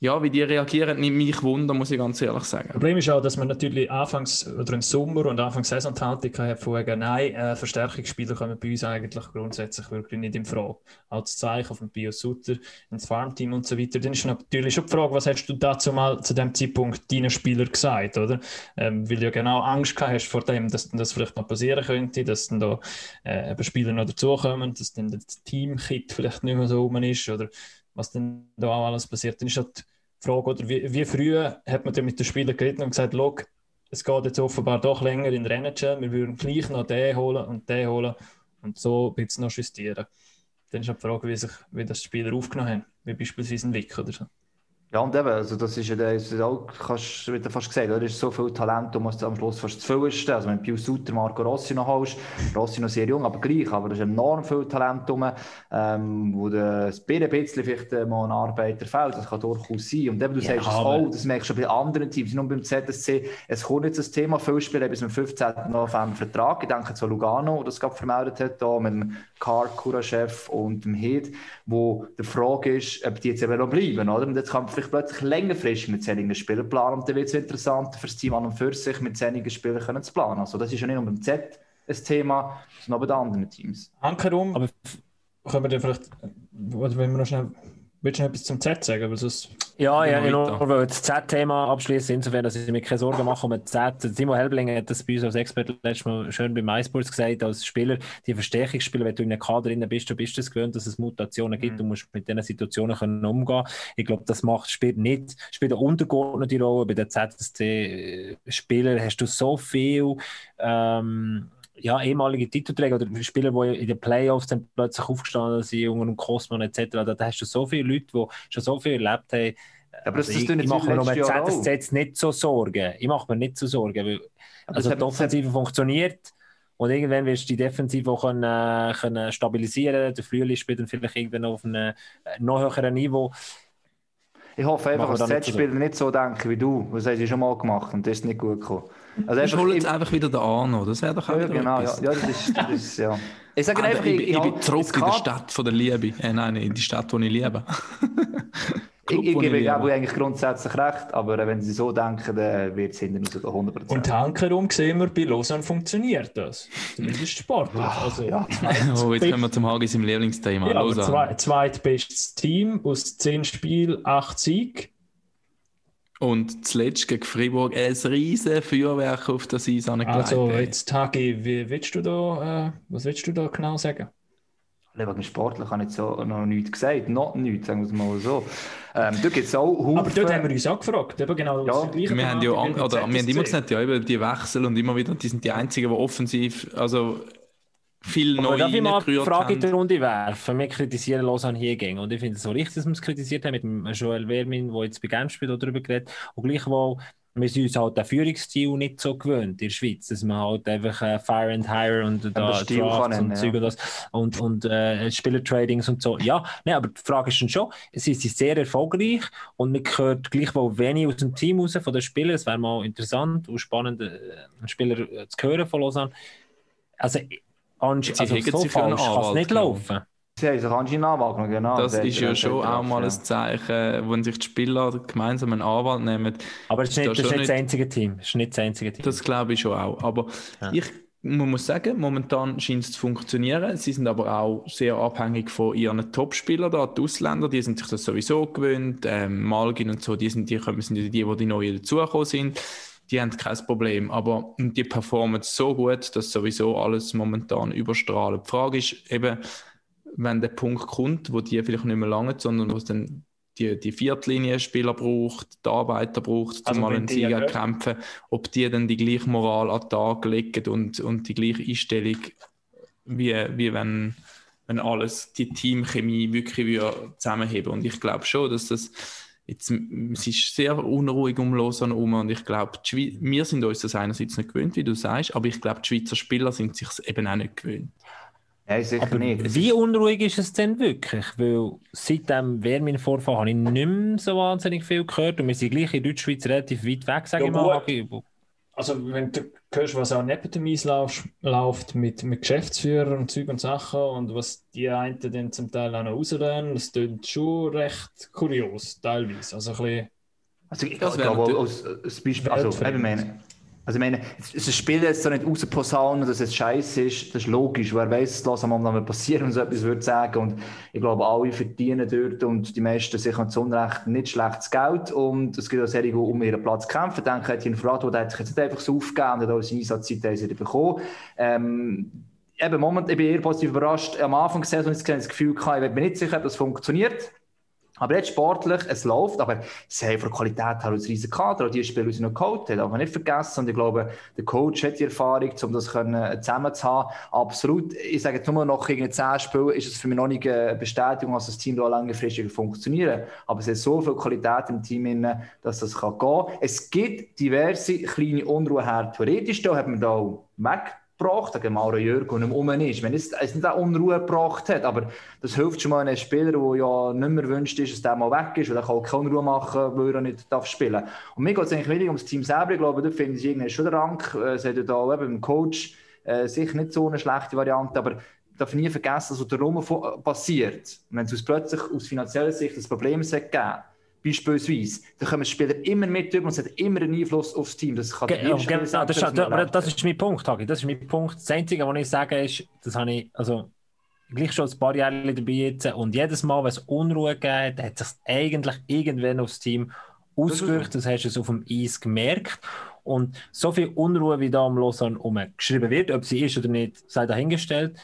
ja, wie die reagieren, nimmt mich Wunder, muss ich ganz ehrlich sagen. Problem ist auch, dass man natürlich anfangs oder im Sommer und anfangs Saison die Haltung hat von wegen, nein, äh, Verstärkungsspieler kommen bei uns eigentlich grundsätzlich wirklich nicht in Frage. Auch das Zeichen von Bio Sutter ins Farmteam und so weiter. Dann ist natürlich schon die Frage, was hast du dazu mal zu dem Zeitpunkt deinen Spieler gesagt, oder? Ähm, weil du ja genau Angst gehabt hast vor dem, dass das vielleicht noch passieren könnte, dass dann da äh, Spieler noch dazukommen, dass dann das Teamkit vielleicht nicht mehr so rum ist oder was dann da auch alles passiert. Dann ist halt die Frage, oder wie, wie früh hat man mit den Spielern geredet und gesagt, «Schau, es geht jetzt offenbar doch länger in der NHL, wir würden gleich noch den holen und den holen und so ein bisschen noch justieren. Dann ist halt die Frage, wie, sich, wie das die Spieler aufgenommen haben, wie beispielsweise ein Wick oder so. Ja, und eben, also das ist ja das ist auch, kannst du wieder fast gesagt? Es ist so viel Talent, du musst am Schluss fast zu viel. Also wenn du Pius Sutter, Marco Rossi noch hast, Rossi noch sehr jung, aber gleich, aber da ist enorm viel Talent rum, ähm, wo das ein bisschen vielleicht äh, mal ein Arbeiter fehlt, das kann durchaus sein. Und eben, du Ja, sagst es auch, das merkst du bei anderen Teams, nur beim ZSC, es kommt jetzt das Thema, viele Spieler bis zum 15. November Vertrag, ich denke zu Lugano, das gerade vermeldet hat, da mit dem Karl Kuraschew und dem Hed, wo die Frage ist, ob die jetzt eben noch bleiben, oder? Und jetzt kann vielleicht plötzlich längerfristig mit solchen Spielern planen und dann wird es interessanter für das Team an und für sich mit solchen Spielern können zu planen. Also das ist ja nicht nur beim Z ein Thema, sondern auch bei den anderen Teams. Hankerum, Aber können wir dann vielleicht, oder wenn wir noch schnell, willst du noch etwas zum Z sagen? Sonst, Ja, ja, ich nur das Z-Thema abschließen, insofern, dass ich mir keine Sorgen mache um Z. Timo Helbling hat das bei uns als Experte letztes Mal schön bei MySports gesagt, als Spieler, die Verstärkungsspieler, wenn du in einem Kader drin bist, du bist es gewöhnt, dass es Mutationen gibt, du musst mit diesen Situationen können umgehen Ich glaube, das macht, spielt nicht, spielt eine untergeordnete Rolle. Bei den ZSC-Spielern hast du so viel ähm, ja, ehemalige Titelträger oder Spieler, die in den Playoffs dann plötzlich aufgestanden sind, dem Kosman etc. Da, hast du so viele Leute, die schon so viel erlebt haben. aber das- Also das ich, ich mache mir um. ZSC jetzt nicht so Sorgen. Ich mache mir nicht so Sorgen, weil Aber also das die Offensive funktioniert und irgendwann wirst du die Defensive auch können, äh, können stabilisieren. Der Frühling spielt dann vielleicht irgendwann auf einem äh, noch höheren Niveau. Ich hoffe einfach, dass da nicht Z-Spieler nicht so denken wie du. Das hast du schon mal gemacht und das ist nicht gut gekommen. Also Ich hole einfach, jetzt einfach wieder den Arno, das wäre doch auch ja, wieder genau, ja, ja, das ist, das ist ja. Ich sage einfach, ich, bin- ich bin zurück in der Stadt von der Liebe. Äh, nein, in die Stadt, die ich liebe. Ich, ich Club, gebe ich eigentlich grundsätzlich recht, aber wenn sie so denken, dann wird es hinten raus gehen, 100%. und Hankerum sehen wir, bei Lausanne funktioniert das. Zumindest sportlich. Also, ja. Oh, jetzt kommen wir zum Hagi im Lieblingsthema. Ja, aber Lausanne. zwei, zweitbestes Team aus 10 Spielen, 8 Sieg. Und zuletzt gegen Fribourg ein riesen Feuerwerk auf das Eis angelegt. Also jetzt Hagi, wie willst du da, äh, was willst du da genau sagen? Wegen Sportler habe ich so noch nichts gesagt, noch nichts, sagen wir es mal so. Ähm, da gibt es auch Haufen... Aber dort haben wir uns auch gefragt, eben genau Ja, das gleiche wir haben ja an, oder, wir haben immer gesagt, ja, eben die Wechsel und immer wieder, die sind die einzigen, die offensiv, also viel neu darf ich mal eine Frage in die haben. Runde werfen? Wir kritisieren Lausanne hier gegen. Und ich finde es so richtig, dass wir es kritisiert haben mit dem Joel Wermin, der jetzt bei Genf spielt, darüber geredet. Und gleichwohl, wir sind uns halt den Führungsstil nicht so gewöhnt in der Schweiz, dass man halt einfach äh, Fire and Hire und da den Stil und Zeug ja. und das und, und äh, Spielertradings und so. Ja, nein, aber die Frage ist schon schon, sie sind sehr erfolgreich und man hört gleichwohl wenig aus dem Team raus von den Spielern. Es wäre mal interessant und spannend, äh, einen Spieler äh, zu hören von Lausanne. Also, ansch- Sie also hegen so einen falsch kann es nicht genommen. laufen. Sie haben sich anscheinend anwagen, genau. Das Der- ist der- ja schon auch mal ja. ein Zeichen, wenn sich die Spieler gemeinsam einen Anwalt nehmen. Aber das ist Da nicht, das, ist nicht das einzige Team. Das ist nicht das einzige Team. Das glaube ich schon auch. Aber Ja. ich man muss sagen, momentan scheint es zu funktionieren. Sie sind aber auch sehr abhängig von ihren Topspielern da, die Ausländer, die sind sich das sowieso gewöhnt. Ähm, Malgin und so, die sind die, sind die, die, die neu dazugekommen sind. Die haben kein Problem, aber die performen so gut, dass sowieso alles momentan überstrahlt. Die Frage ist eben, wenn der Punkt kommt, wo die vielleicht nicht mehr lange, sondern wo es dann die, die Viertlinie-Spieler braucht, die Arbeiter braucht, um Also mal wenn einen die Sieg ja- kämpfen, ob die dann die gleiche Moral an den Tag legen und, und die gleiche Einstellung, wie, wie wenn, wenn alles, die Teamchemie wirklich wieder zusammenheben. Und ich glaube schon, dass das jetzt, es ist sehr unruhig um Lausanne herum und ich glaube, wir sind uns das einerseits nicht gewöhnt, wie du sagst, aber ich glaube, die Schweizer Spieler sind sich eben auch nicht gewöhnt. Nein, sicher Aber nicht. Wie unruhig ist es denn wirklich? Weil seit dem Wärmin-Vorfall habe ich nicht mehr so wahnsinnig viel gehört und wir sind gleich in Deutschschweiz relativ weit weg, sage Ja, ich mal. gut. Also, wenn du hörst, was auch neben dem Eis läuft mit, mit Geschäftsführern und Zeug und Sachen und was die einen dann zum Teil auch noch rauslernen, das klingt schon recht kurios, teilweise. Also, ein bisschen, Also ich, ich glaube, als, als Beispiel, also, eben meine, also ich meine, ein Spiel jetzt so nicht rausposaunen, dass es scheiße ist, das ist logisch. Wer weiß, was am Abend passieren und so etwas würde sagen. Und ich glaube, alle verdienen dort und die meisten sicher zu Unrecht nicht schlechtes Geld. Und es gibt auch solche, die um ihren Platz kämpfen. Ich denke, Etienne Frato, der hat sich jetzt nicht einfach so aufgegeben und hat auch seine Einsatzzeit bekommen. Ähm, eben, Moment, ich bin eher positiv überrascht. Am Anfang gesehen, habe ich das Gefühl gehabt, ich bin mir nicht sicher, ob das funktioniert. Aber jetzt sportlich, es läuft, aber sie haben von der Qualität her ein riesen Kader, auch die Spieler, die sie noch geholt haben, darf man nicht vergessen. Und ich glaube, der Coach hat die Erfahrung, um das können, zusammen zu haben. Absolut. Ich sage jetzt nur noch in 10 Spielen ist es für mich noch nicht eine Bestätigung, dass das Team da längerfristig funktionieren Aber es hat so viel Qualität im Team, dass das kann gehen kann. Es gibt diverse kleine Unruhe her. Theoretisch da hat man da auch weggebracht, der Mauro Jörg und nicht mehr rum ist. Wenn es, es nicht auch Unruhe gebracht hat, aber das hilft schon mal einem Spieler, der ja nicht mehr wünscht, ist, dass der mal weg ist, weil er kann keine Unruhe machen, weil er nicht darf spielen darf. Und mir geht es eigentlich weniger ums Team selber. Ich glaube, da finde ich irgendwie schon den Rank. Äh, Es hat ja da eben im Coach äh, sicher nicht so eine schlechte Variante, aber ich darf nie vergessen, was da rum passiert. Wenn es plötzlich aus finanzieller Sicht ein Problem gegeben beispielsweise, dann kommen Spieler immer mit über und es hat immer einen Einfluss aufs Team. Das kann genau, Spieler das, ist, aber das ist mein Punkt, Hagi. Das ist mein Punkt. Das Einzige, was ich sage, ist, das habe ich also, gleich schon ein paar Jahre dabei jetzt und jedes Mal, wenn es Unruhe gegeben hat, sich eigentlich irgendwann aufs Team ausgewirkt. Das hast du es auf dem Eis gemerkt. Und so viel Unruhe, wie da am Lausanne geschrieben wird, ob sie ist oder nicht, sei dahingestellt.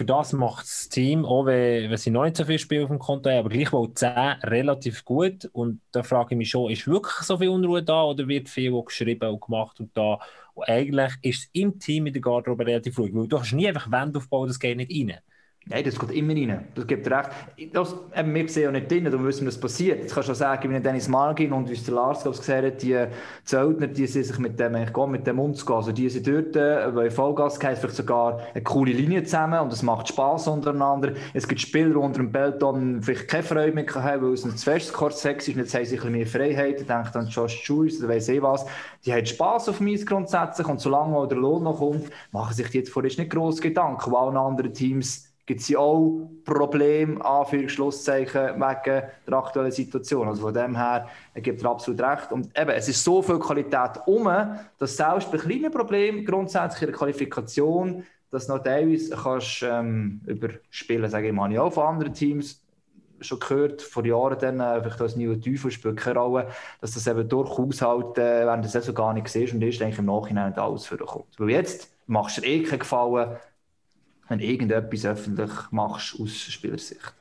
Für das macht das Team, auch wenn, wenn sie noch nicht so viel Spiel auf dem Konto haben, aber gleichwohl 10 relativ gut. Und da frage ich mich schon, ist wirklich so viel Unruhe da oder wird viel geschrieben und gemacht und da? Und eigentlich ist es im Team in der Garderobe relativ ruhig, weil du kannst nie einfach Wände aufbauen, das geht nicht rein. Nein, das geht immer rein. Das gibt recht. Das, eben, wir sehen ja nicht drin, darum wissen wir, was passiert. Jetzt kannst du auch sagen, wie Dennis Malgin und der Lars glaub, ich, gesehen die Zeltner, die sind sich mit dem, gehen, mit dem umzugehen. Also die sind dort, äh, weil Vollgas geht, vielleicht sogar eine coole Linie zusammen und es macht Spass untereinander. Es gibt Spieler, die unter dem Pelton vielleicht keine Freude mehr haben, weil es ein zu festes Korsett ist und jetzt haben sie ein bisschen mehr Freiheit. Ich denke an Josh Jules oder weiss ich was. Die haben Spass auf mich grundsätzlich und solange auch der Lohn noch kommt, machen sich die jetzt vorerst nicht grosse Gedanken, weil alle anderen Teams gibt es ja auch Probleme, Anführungsschlusszeichen, wegen der aktuellen Situation. Also von dem her er gibt er absolut recht. Und eben, es ist so viel Qualität um, dass selbst bei kleinen Problemen grundsätzlich in der Qualifikation, dass noch teilweise kannst, ähm, überspielen, sage ich mal, auch von anderen Teams schon gehört, vor Jahren dann, äh, vielleicht als New Teufel spielt keine Rolle, dass das eben durchaus halt äh, während der Saison gar nicht siehst und erst eigentlich im Nachhinein alles vorkommt. Weil jetzt machst du dir eh keinen Gefallen, wenn du irgendetwas öffentlich machst aus Spielersicht.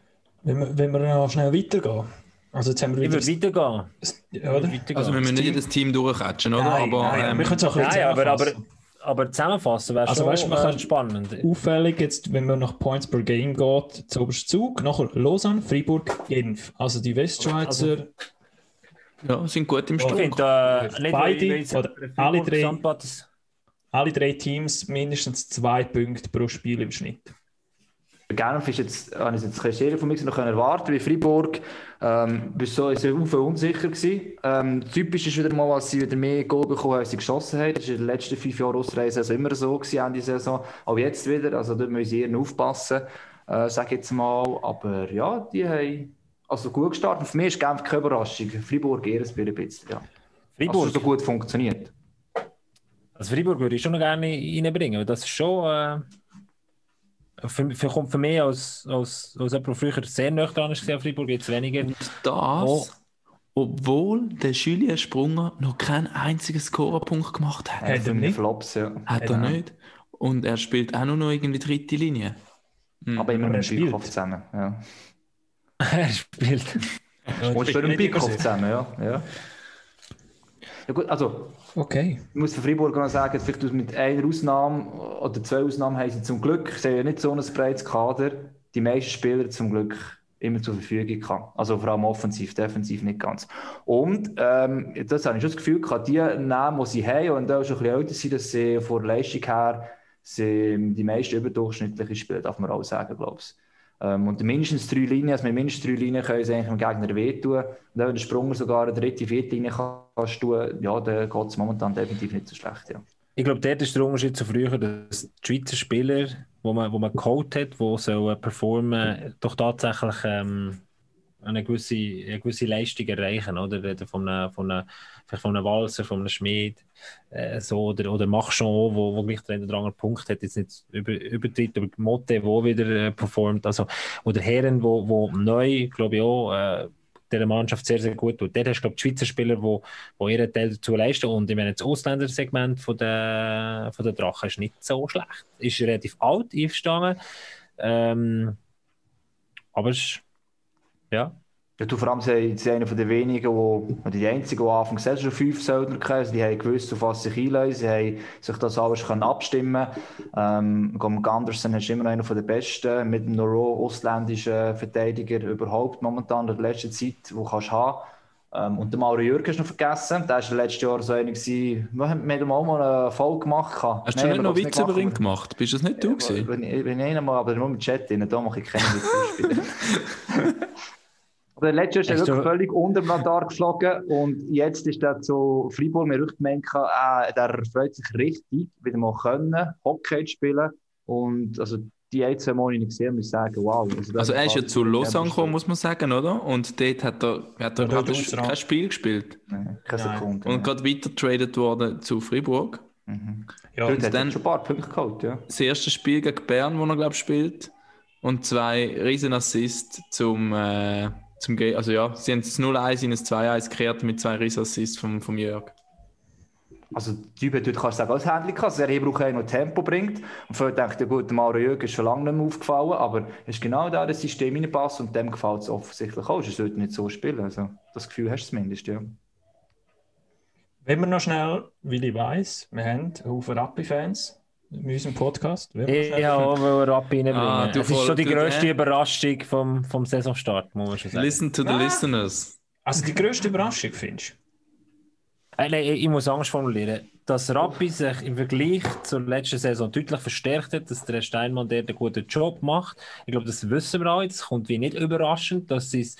Wenn wir, wenn wir noch schnell weitergehen. Also jetzt haben wir Ich wieder... würde weitergehen. Ja, oder? weitergehen. Also wir müssen nicht jedes Team durchquetschen, oder? Nein, aber nein, ähm, wir können es auch ein bisschen Nein, aber, aber, zusammenfassen. aber zusammenfassen wäre Also, schon weißt man äh, kann- spannend. Auffällig jetzt, wenn man nach Points per Game geht, zu Zug, nachher Lausanne, Freiburg, Genf. Also die Westschweizer, ja, sind gut im Ich Sturm. finde, äh, nicht, Beide oder Freiburg alle drei- alle drei Teams mindestens zwei Punkte pro Spiel im Schnitt. Genf ist jetzt, habe ich jetzt keine von mir noch können erwarten, wie Freiburg, ähm, bis so ist unsicher gewesen. Ähm, typisch ist wieder mal, als sie wieder mehr Goal bekommen haben, als sie geschossen haben. Das war in den letzten fünf Jahren Ausreise immer so gewesen, Ende Saison. Auch jetzt wieder, also da müssen sie eher aufpassen, äh, sage ich jetzt mal. Aber ja, die haben also gut gestartet. Für mich ist Genf keine Überraschung. Freiburg eher ein bisschen, ja. Freiburg. Also so gut funktioniert. Also Freiburg würde ich schon noch gerne reinbringen, das ist schon. Äh, für, für, kommt für mich als, als, als jemand, der früher sehr nah dran ist, an Freiburg, jetzt weniger. Und das, Oh. obwohl der Julien Sprunger noch keinen einzigen Scorerpunkt gemacht hat. Hat er nicht? Flops, ja. Hat er nicht. Und er spielt auch nur noch irgendwie dritte Linie. Hm. Aber immer er mit dem. Bickoff zusammen. Ja. er spielt. Und schon Bickoff übersehen. zusammen, ja. ja. Ja gut, also Okay. ich muss für Freiburg noch sagen, vielleicht mit einer Ausnahme oder zwei Ausnahmen haben sie zum Glück, sie haben ja nicht so ein breites Kader, die meisten Spieler zum Glück immer zur Verfügung gehabt. Also vor allem offensiv, defensiv nicht ganz. Und ähm, das habe ich schon das Gefühl gehabt, die Namen, die sie haben, und auch schon ein bisschen älter sind, dass sie von der Leistung her sie die meisten überdurchschnittliche Spieler, darf man auch sagen, glaube ich. Ähm, und mindestens drei Linien, also mit mindestens drei Linien können sie eigentlich dem Gegner wehtun. Und wenn der Sprunger sogar eine dritte, vierte Linie kannst tun, ja, dann geht es momentan definitiv nicht so schlecht, ja. Ich glaube, dort ist der Unterschied zu früher, dass die Schweizer Spieler, wo man, wo man geholt hat, die so performen, doch tatsächlich ähm, eine, gewisse, eine gewisse Leistung erreichen. Oder? Von einem, von einem, vielleicht von einem Walser, von einem Schmied, äh, so, oder, oder Machchan, wo, wo gleich der eine oder andere Punkt hat, jetzt nicht über, übertritt, aber Motte, wo wieder äh, performt. Also, oder Herren, wo, wo neu, glaube ich auch, äh, dieser Mannschaft sehr, sehr gut tut. Dort hast du, glaube ich, die Schweizer Spieler, die, die ihren Teil dazu leisten. Und ich meine, das Ausländersegment von der, von der Drachen ist nicht so schlecht. Ist relativ alt, einverstanden. Ähm, aber es ist, ja, Ja, du, vor allem sind sie einer der wenigen, wo, oder die einzigen, die am Anfang gesagt schon fünf Söldner hatten. Also die haben gewusst, auf was sich einlösen. Sie haben sich das alles können abstimmen ähm, Gomg Andersen ist immer einer der besten, mit dem Noro ausländischen Verteidiger überhaupt momentan in der letzten Zeit, wo du kannst haben. Ähm, und den Mauro Jürgen du noch vergessen. Der war letztes Jahr so einer, gewesen, wir haben mit ihm auch mal eine Folge gemacht. Hast du nicht noch Witze über ihn gemacht? Bist das nicht du Ich bin, ich bin einmal, aber nur mit Chat drin, da mache ich keine Witze. Aber letztes Jahr ist er Hast du- wirklich völlig unter dem Radar geflogen und jetzt ist er zu Freiburg mir wirklich gemeint, äh, der freut sich richtig, wieder mal können, Hockey zu spielen und also die ein, zwei Monate nicht gesehen, muss ich sagen, wow. das Also er ist ja zu Lausanne gekommen, muss man sagen, oder? Und dort hat er, hat er Ja, kein Spiel gespielt. Nein, keine Nein. Sekunde. Und gerade weiter tradet worden zu Freiburg. Ja, Dort hat er dann- schon ein paar Punkte geholt, ja. Das erste Spiel gegen Bern, wo er, glaube ich, spielt. Und zwei riesen Assists zum, äh, zum Ge Also ja, sie haben das 0-1 in ein 2-1 gekehrt mit zwei riesen Assists vom, vom Jörg. Also, der Typ hat dort, kannst du sagen, als Händler dass er hier braucht, einer, der Tempo bringt. Und vorher denkt, ja gut, der Mario Jürgen ist schon lange nicht mehr aufgefallen, aber es ist genau da das System reinpasst und dem gefällt es offensichtlich auch. Er sollte nicht so spielen. Also, das Gefühl hast du zumindest, ja. Wenn wir noch schnell, weil ich weiss, wir haben einen Haufen Rappi-Fans in unserem Podcast. Habe auch Rap reinbringen. Ah, du es ist schon die grösste äh. Überraschung vom, vom Saisonstart, muss man schon sagen. Listen to the Ah. listeners. Also die grösste Überraschung, findest du? Äh, nein, ich ich muss anders formulieren. Dass Rappi sich im Vergleich zur letzten Saison deutlich verstärkt hat, dass der Steinmann dort einen guten Job macht. Ich glaube, das wissen wir alle. Das kommt wie nicht überraschend, dass sie es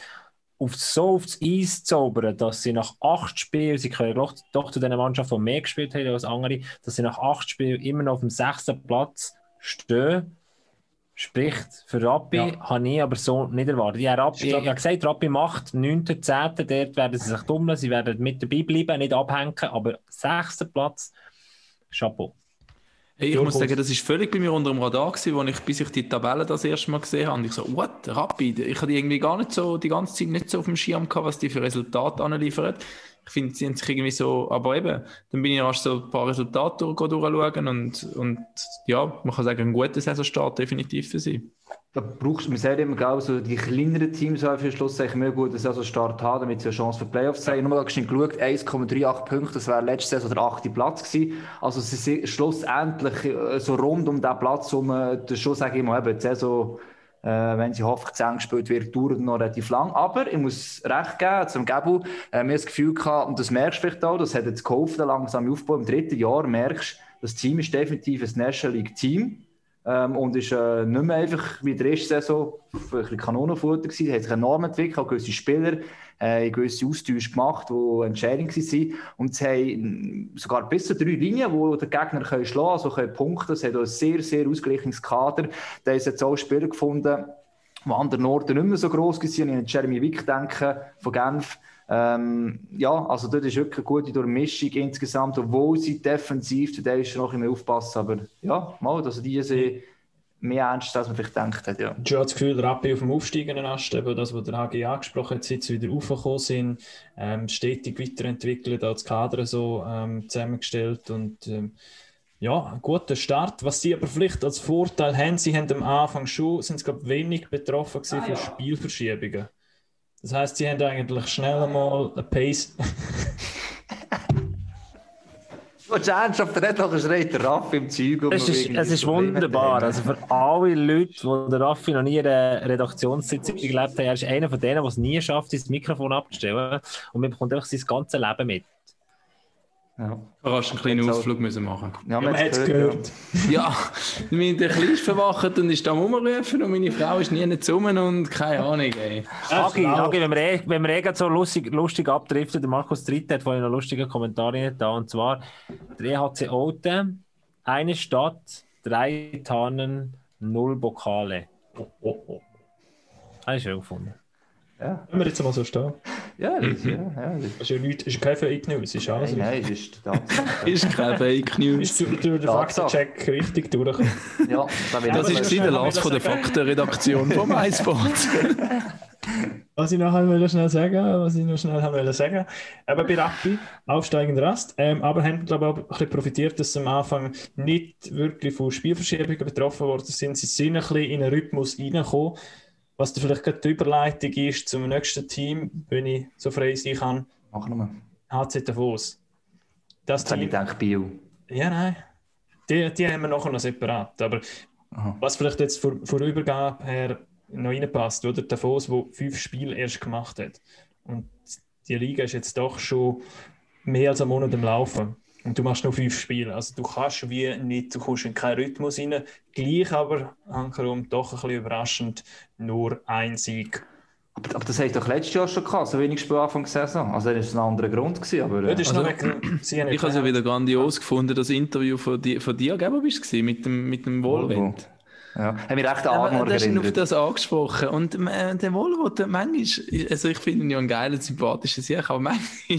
auf, so aufs Eis zaubern, dass sie nach acht Spielen, sie können doch, doch zu den Mannschaften, die mehr gespielt haben als andere, dass sie nach acht Spielen immer noch auf dem sechsten Platz stehen. Spricht für Rappi, Ja. habe ich aber so nicht erwartet. Ja, Rappi, ich habe gesagt, Rappi macht 9., 10., dort werden sie sich tummeln, sie werden mit dabei bleiben, nicht abhängen, aber 6. Platz, Chapeau. Hey, ich muss sagen, das ist völlig bei mir unter dem Radar gewesen, als ich, bis ich die Tabelle das erste Mal gesehen habe. Und ich so, what, Rapid? Ich hatte die irgendwie gar nicht so, die ganze Zeit nicht so auf dem Schirm gehabt, was die für Resultate anliefern. Ich finde, sie haben sich irgendwie so, aber eben, dann bin ich rasch so ein paar Resultate durch, durchschauen und, und ja, man kann sagen, ein guter Saisonstart definitiv für sie. Da brauchst du, man sagt immer, glaube so die kleineren Teams sollen für Schlusszeichen mehr gut Saisonstart haben, damit sie eine Chance für Playoffs haben. Nur mal geschwind geschaut, 1,38 Punkte, das wäre letzte Saison der achte Platz gewesen. Also sie sind schlussendlich äh, so rund um diesen Platz, um äh, schon sage ich mal, eben, die Saison, äh, wenn sie hoffentlich zu gespielt wird, dauert noch relativ lang. Aber ich muss recht geben, zum Gebu, äh, mir das Gefühl gehabt, und das merkst du vielleicht auch, das hat jetzt geholfen, der langsame Aufbau. Im dritten Jahr merkst du, das Team ist definitiv ein National League Team. Ähm, und ist äh, nicht mehr einfach wie die erste Saison ein Kanonenfutter gewesen. hat sich enorm entwickelt, auch gewisse Spieler äh, gewisse Austausche gemacht, die entscheidend waren. Und sie haben sogar bis zu drei Linien, die der Gegner können schlagen also können punkten. Es hat ein sehr, sehr ausgeglichenes Kader. Da sie jetzt auch Spieler gefunden, die an der Norden nicht mehr so gross waren. Ich an Jeremy Wick denken von Genf. Ähm, ja, also dort ist wirklich eine gute Durchmischung insgesamt, obwohl sie defensiv zu der ist noch ein bisschen aufpassen. Aber ja, mal, also die sind mehr ernst, als man vielleicht gedacht hat. Ja. Ich habe das Gefühl, Rappi auf dem aufsteigenden Ast, eben das, was der HG angesprochen hat, seit sie wieder aufgekommen sind, ähm, stetig weiterentwickelt, als Kader so ähm, zusammengestellt und ähm, ja, ein guter Start. Was sie aber vielleicht als Vorteil haben, sie haben am Anfang schon, sind sie glaube wenig betroffen gewesen von Spielverschiebungen. Das heißt, sie haben eigentlich schnell einmal eine Pace. Und ernsthaft, der hat noch einen Schreit der Raff im Zeug. um Es ist, es ist wunderbar. Also für alle Leute, die der Raffi noch nie in einer Redaktionssitzung gelebt haben, er ist einer von denen, der es nie schafft, sein Mikrofon abzustellen. Und man bekommt einfach sein ganzes Leben mit. Ja, Du hast einen kleinen Jetzt auch- Ausflug müssen machen. ja Man hat es gehört. Ja, mein der Kleine ist verwacht und ist da rumrufen und meine Frau ist nie nicht rum und keine Ahnung, ey. Agi, genau. Agi, wenn wir eh, wenn wir eh so lustig, lustig abdriften, der Markus Dritt hat vorhin einen lustigen Kommentar rein da und zwar der EHC Olten, eine Stadt, drei Tannen, null Pokale. Oh, oh, oh. Habe ich schön gefunden. Ja, Wenn wir jetzt mal so stehen. ja, das, ja, ja, das, Das ist ja nichts, ist kein Fake News, ist alles nein, nein, das ist Tatsache. Ist keine Fake News. Ist durch durch den Tatsache. Faktencheck richtig durchgekommen. Ja, da will Das ist der noch Lars wieder von der. Faktenredaktion vom iSport. Was ich noch einmal schnell sagen, was ich noch schnell haben wollte sagen, eben bei Rappi, aufsteigender Rast, ähm, aber haben glaube ich auch ein bisschen profitiert, dass sie am Anfang nicht wirklich von Spielverschiebungen betroffen worden sind. Sie sind ein bisschen in einen Rhythmus reingekommen, was da vielleicht gerade die Überleitung ist zum nächsten Team, wenn ich so frei sein kann, Mach nochmal. HC Davos. Das Jetzt habe ich Team, gedacht, Bio. ja nein, die, die haben wir nachher noch separat, aber Aha. was vielleicht jetzt vor, vor Übergabe her noch reinpasst, oder? Davos, der fünf Spiele erst gemacht hat. Und die Liga ist jetzt doch schon mehr als einen Monat im Laufen. Und du machst nur fünf Spiele. Also du kannst wie nicht, du kommst in keinen Rhythmus rein. Gleich aber, Hankerum, doch ein bisschen überraschend, nur ein Sieg. Aber, aber das hast du doch letztes Jahr schon gehabt, so wenig Spiel Anfang der Saison. Also das war ein anderer Grund. Gewesen, aber, Ja, das ist Also, Ich habe es ja wieder grandios gefunden, das Interview von dir, von dir wo bist du gewesen, mit dem, mit dem Wohlwind. Ja. Haben wir echt an Aber Arnold du hast ihn auf das angesprochen. Und äh, der Volvo, der manchmal, also ich finde ihn ja einen geilen, sympathischen Sieg, aber manchmal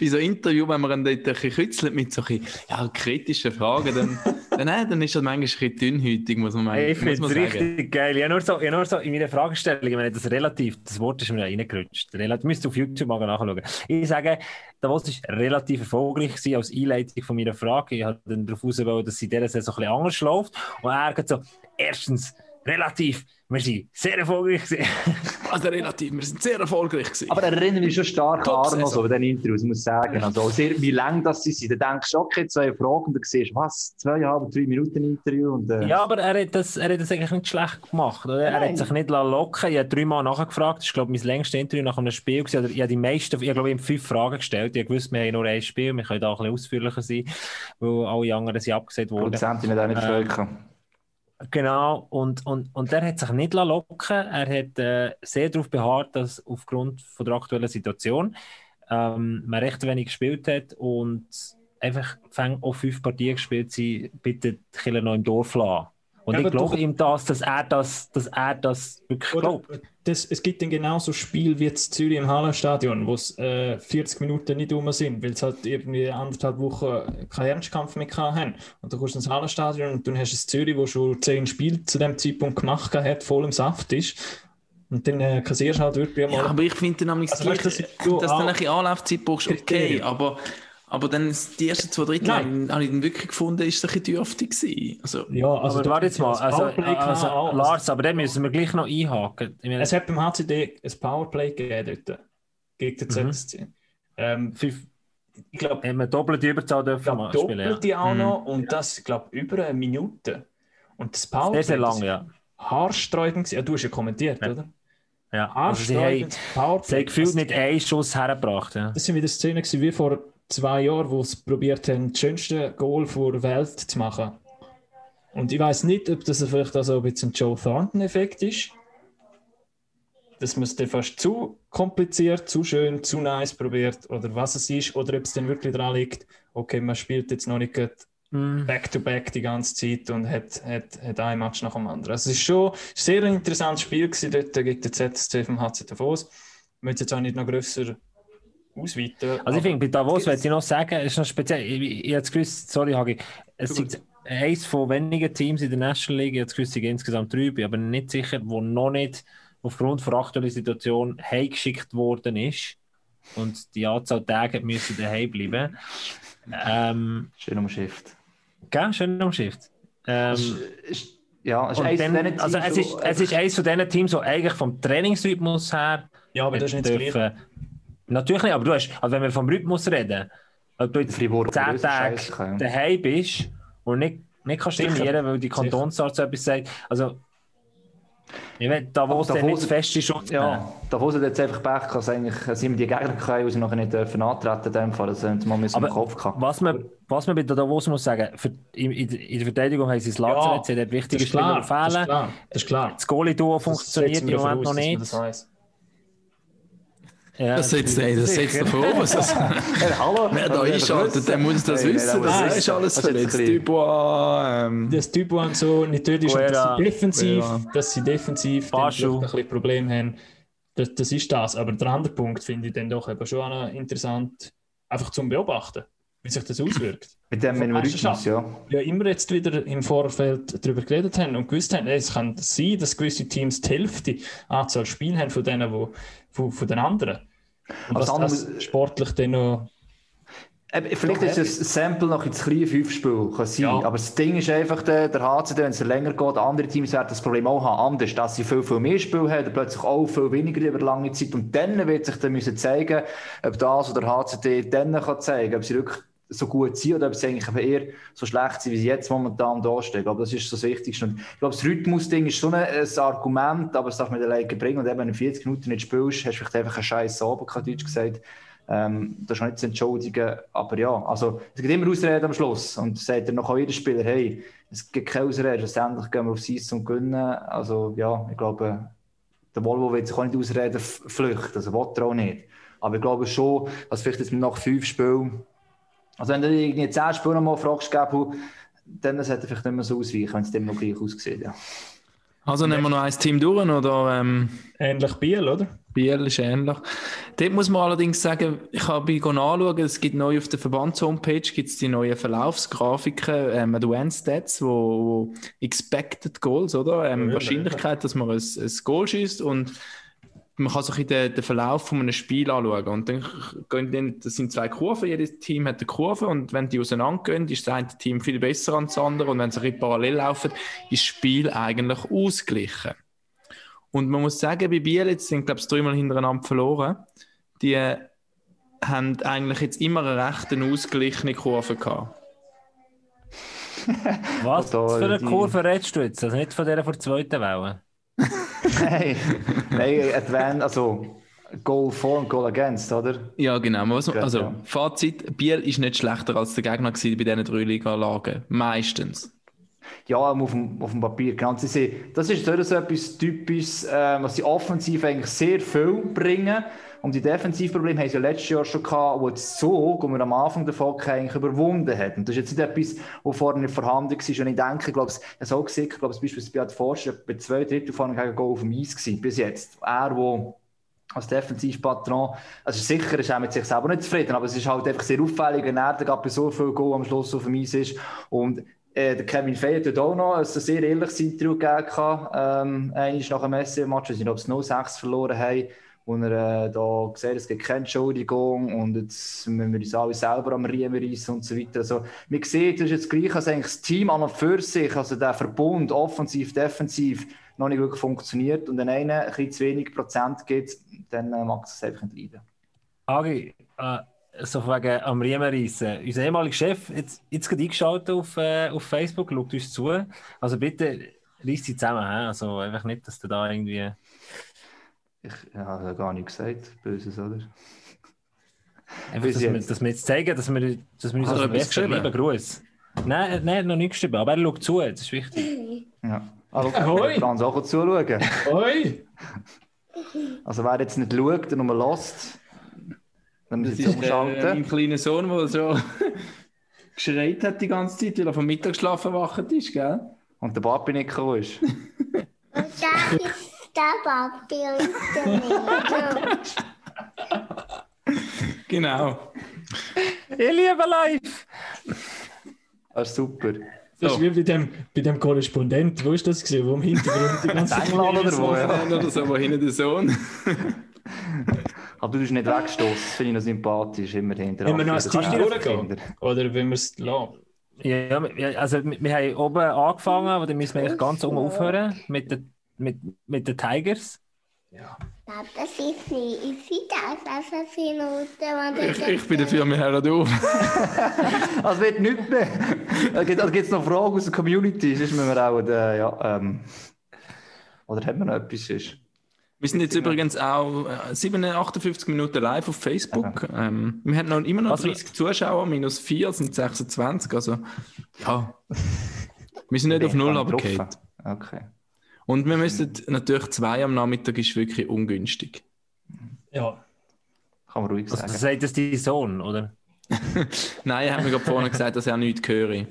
bei so Interview, wenn man ihn dort ein bisschen kützelt mit so ein bisschen, ja, kritischen Fragen, dann, dann, äh, dann ist er manchmal ein bisschen dünnhütig, muss man, Hey, ich muss finde man es sagen. richtig geil. Ich habe nur, so, ich habe nur so in meiner Fragestellung, ich meine, das relativ, das Wort ist mir ja reingerutscht. Relativ, müsst ihr auf YouTube mal nachschauen. Ich sage, Davos war relativ erfolgreich gewesen als Einleitung von meiner Frage. Ich habe dann darauf ausgebaut, dass sie dieser Saison ein bisschen anders läuft. Und er hat so, erstens, relativ, wir sind sehr erfolgreich gewesen. Also relativ, wir sind sehr erfolgreich gewesen. Aber er erinnert mich schon stark an Arno, so bei diesen Interviews, muss ich sagen. Also, sehr, wie lang das sie sind. Dann denkst du, okay, zwei Fragen, und dann siehst du, was, zweieinhalb, drei Minuten Interview. Und, äh, Ja, aber er hat, das, er hat das eigentlich nicht schlecht gemacht. Oder? Er Nein. hat sich nicht locken Ich habe dreimal nachgefragt. Das ist, glaube ich, mein längstes Interview nach einem Spiel. Gewesen. Oder ich habe die meisten, ich glaube, ich habe fünf Fragen gestellt. Ich habe gewusst, wir haben nur ein Spiel. Wir können da ein bisschen ausführlicher sein, weil alle anderen sind abgesagt worden. Produzenten mit auch nicht Ähm. Genau, und, und, und er hat sich nicht locken Er hat äh, sehr darauf beharrt, dass aufgrund von der aktuellen Situation ähm, man recht wenig gespielt hat und einfach fängt auch fünf Partien gespielt sind, bitte die Killer noch im Dorf lassen. Und Ja, ich aber glaube ihm das, dass er das, dass er das wirklich glaubt. das, es gibt dann genauso Spiel wie jetzt Zürich im Hallenstadion, wo es äh, 40 Minuten nicht rum sind, weil es halt irgendwie anderthalb Wochen keinen Ernstkampf mehr gehabt haben. Und du kommst ins Hallenstadion und dann hast du ein Zürich, wo schon zehn Spiele zu dem Zeitpunkt gemacht hat, voll im Saft ist. Und dann äh, kassierst du halt wirklich Ja, mal. aber ich finde dann, Also, also, das dass du auch- dann ein bisschen Anlaufzeit brauchst, okay, aber, aber dann die ersten zwei Drittel Nein. habe ich- dann wirklich gefunden, ist es ein bisschen dürftig gewesen. Also, ja, also aber du warte jetzt mal, also, gehabt, also, auch. Lars, aber dann müssen wir gleich noch einhaken. Ich meine, Es hat beim HCD ein Powerplay gegeben dort, gegen den Mhm. ZSC. Ähm, fünf, ich glaube, haben wir doppelte Überzahl dürfen Ich glaube, mal spielen. Ja. doppelte auch Mhm. noch und das, ich glaube, über eine Minute. Und das Sehr, Powerplay, sehr lang, das ja. haarsträubend gewesen. Ja, du hast ja kommentiert, Ja. oder? ja. Also sie haben, sie haben gefühlt Das- nicht einen Schuss hergebracht. Ja. Das sind wieder Szenen wie vor zwei Jahren, wo sie probiert haben, das schönste Goal der Welt zu machen. Und ich weiß nicht, ob das vielleicht also ein bisschen ein Joe Thornton-Effekt ist. Dass man es dann fast zu kompliziert, zu schön, zu nice probiert oder was es ist, oder ob es dann wirklich daran liegt, okay, man spielt jetzt noch nicht Mhm. back-to-back die ganze Zeit und hat, hat, hat ein Match nach dem anderen. Also es ist schon ein sehr interessantes Spiel gewesen dort gegen den ZSC vom HC Davos. Ich möchte jetzt auch nicht noch grösser ausweiten. Also ich finde, bei Davos möchte ich noch sagen, es ist noch speziell, ich, ich, ich habe es gewusst, sorry Hagi, es ist eines von wenigen Teams in der National League, ich habe es gewusst, es sind insgesamt drei, bin aber nicht sicher, wo noch nicht aufgrund der aktuellen Situation heimgeschickt worden ist und die Anzahl Tage müssen daheim bleiben. Ähm, Schön umschifft. gell, schön umschifft. Ähm, Ist, ja, es ist und eins dann, von diesen also Teams, es ist, es ist eines von diesen Teams, die eigentlich vom Trainingsrhythmus her Ja, aber das ist nicht das dürfen- Natürlich nicht, aber du hast, also wenn wir vom Rhythmus reden, ob du jetzt Fribourg zehn grösser Tage Scheiß kann, ja. daheim bist und nicht, nicht kannst Sicher. trainieren, weil die Kantonsarzt etwas sagt. Also, ich will da, wo es dann Davos- nicht feste Schutz Ja, Davos hat jetzt einfach Pech gehabt, dass eigentlich sind wir die Gegner gekommen, die sie nachher nicht dürfen antreten Fall. Das haben sie mal im Kopf gehabt. Was man, was man bei Davos muss sagen, für, in, in, der Verteidigung haben sie das Lazarett, sie haben das wichtige ist. Spieler Das ist fehlen. klar. Das ist klar. Das Goalie-Duo funktioniert im Moment noch nicht. Ja, das setzt, ey, das er voraus. Also, Hey, hallo? wer da einschaltet, der muss das Hey, wissen. Das ist alles Das ist jetzt verletzt. Dubois, ähm, Das Typ und so, natürlich ist, Guerra. dass sie defensiv, Guerra. dass sie defensiv dann ein bisschen Probleme haben. Das, das ist das. Aber der andere Punkt finde ich dann doch eben schon interessant, einfach zum Beobachten, wie sich das auswirkt. Mit dem Von Rhythmus, ja. ja immer jetzt wieder im Vorfeld darüber geredet haben und gewusst haben, es kann sein, dass gewisse Teams die Hälfte Anzahl Spiele haben von denen, wo, von, von den anderen. Und Aber was das sportlich dann noch... Vielleicht ist das Sample noch ins kleine Fünfspiel, kann sein. Ja. Aber das Ding ist einfach, der, der HCD, wenn es länger geht, andere Teams werden das Problem auch haben, anders, dass sie viel, viel mehr Spiele haben, plötzlich auch viel weniger über lange Zeit. Und dann wird sich dann müssen zeigen, ob das oder der HCD dann kann zeigen, ob sie wirklich so gut sind oder ob sie eigentlich eher so schlecht sind, wie sie jetzt momentan dastehen. Glaube, das ist so das Wichtigste. Und ich glaube, das Rhythmus-Ding ist schon ein, ein Argument, aber es darf man den Leuten bringen. Und eben, wenn du 40 Minuten nicht spielst, hast du vielleicht einfach einen scheiß Abend, kann Deutsch gesagt. Ähm, das ist auch nicht zu entschuldigen. Aber ja, also, es gibt immer Ausreden am Schluss. Und sagt dann noch jeder Spieler, hey, es gibt keine Ausreden, schlussendlich gehen wir aufs Eis zum Gewinnen. Also ja, ich glaube, der Volvo will sich auch nicht ausreden, flüchten. Also will auch nicht. Aber ich glaube schon, dass vielleicht jetzt nach fünf Spielen, also wenn du irgendwie zehn Spiele noch mal fragst, Gabu, dann sollte er vielleicht nicht mehr so ausweichen, wenn es dem noch gleich aussieht. Ja. Also nehmen wir noch ein Team durch oder ähm, Ähnlich Biel, oder? Biel ist ähnlich. Dort muss man allerdings sagen, ich habe nachschauen, es gibt neu auf der Verbandshomepage gibt's die neuen Verlaufsgrafiken, ähm, Advanced Stats, wo, wo Expected Goals, oder? Ähm, Ja, Wahrscheinlichkeit, dass man ein, ein Goal schießt und man kann sich den, den Verlauf von einem Spiel anschauen. Und dann gehen das sind zwei Kurven, jedes Team hat eine Kurve und wenn die auseinandergehen, ist das eine Team viel besser als das andere und wenn sie ein bisschen parallel laufen, ist das Spiel eigentlich ausgeglichen. Und man muss sagen, bei Biel jetzt sind, glaube ich, dreimal hintereinander verloren. Die haben eigentlich jetzt immer eine recht ausgeglichene Kurve gehabt. Was für eine Kurve redest du jetzt? Also nicht von der vor der zweiten Welle? Nein, nein, Advan, also Goal for und Goal against, oder? Ja, genau. Was, also, ja. Fazit: Biel ist nicht schlechter als der Gegner gewesen bei diesen drei Liga-Lagen. Meistens. Ja, auf dem, auf dem Papier. Genau. Sie sehen, das ist so etwas Typisches, äh, was die Offensive eigentlich sehr viel bringen. Und die Defensivprobleme haben sie ja letztes Jahr schon gehabt, wo jetzt so, wo wir am Anfang der Folge eigentlich überwunden hat. Und das ist jetzt nicht etwas, was vorher nicht vorhanden war. Und ich denke, ich glaube, es ist auch gesehen, ich glaube, beispielsweise bei Forster bei zwei Drittel vorne gegen Goal auf dem Eis gewesen, bis jetzt. Er, wo als Defensivpatron, also sicher ist er mit sich selber nicht zufrieden, aber es ist halt einfach sehr auffällig, wenn er gerade bei so viel Goal am Schluss auf dem Eis ist. Und äh, der Kevin Fayet hat auch noch ein sehr ehrliches Interview gegeben, ähm, einmal nach dem Messi-Match, ich glaube, es 0-6 verloren haben, wo er äh, da gesehen es gibt keine Entschuldigung und jetzt müssen wir uns alle selber am Riemen reissen und so weiter. Also, man sieht, das ist jetzt gleich als eigentlich das Team an und für sich, also der Verbund, offensiv, defensiv, noch nicht wirklich funktioniert und wenn einer ein bisschen zu wenig Prozent gibt, dann äh, mag es einfach nicht leiden. Agi, äh, so wegen am Riemen reissen. Unser ehemaliger Chef, jetzt, jetzt gerade eingeschaltet auf, äh, auf Facebook, schaut uns zu. Also bitte reiss sie zusammen. He? Also einfach nicht, dass du da irgendwie. Ich habe gar nichts gesagt, Böses, oder? Einfach, dass, wir, jetzt. dass wir jetzt zeigen, dass wir, dass wir uns Hat er als geschrieben? lieben. Gruß. Nein, nein, noch nicht geschrieben, aber er schaut zu, das ist wichtig. Ja. Also, Ahoi. ich kann auch zuschauen. Oi! Also wer jetzt nicht schaut und nur lässt, dann muss Das ich jetzt ist äh, umschalten. mein kleiner Sohn, der so geschreit hat die ganze Zeit, weil er vom Mittagsschlaf erwacht ist, gell? Und der Papi nicht gekommen ist. Der Mädel. Genau. Ich liebe live! Das ist super. Das So. ist wie bei dem, bei dem Korrespondent, wo ist das gesehen, wo im Hintergrund die ganze England oder wo? Ja. Oder so, wo hinten der Sohn. Aber du bist nicht weggestoßen, finde ich noch sympathisch, immerhin. Der Wenn wir noch das sind durchgehen? Oder wenn wir es lassen? Ja, wir- also wir, wir haben oben angefangen, aber dann müssen wir eigentlich ganz oben aufhören mit den, mit, mit den Tigers. Aber das ist nicht, ich sehe das als fünf Minuten. wenn Ich, ich bin dafür, wir hören auf. Also wird nichts mehr. Da gibt es noch Fragen aus der Community, sonst müssen wir auch, äh, ja, ähm, oder haben wir noch etwas? sonst? Wir sind jetzt übrigens auch äh, 7, 58 Minuten live auf Facebook. Ähm, wir haben noch, immer noch Also- 30 Zuschauer, minus 4 sind 26. Also, ja. Wir sind nicht auf Null runtergefallen. getroffen. Okay. Und wir müssen natürlich zwei am Nachmittag ist wirklich ungünstig. Ja. Kann man ruhig Also, sagen. sagt das dein Sohn, oder? Nein, er hat mir gerade vorhin gesagt, dass er nichts höre.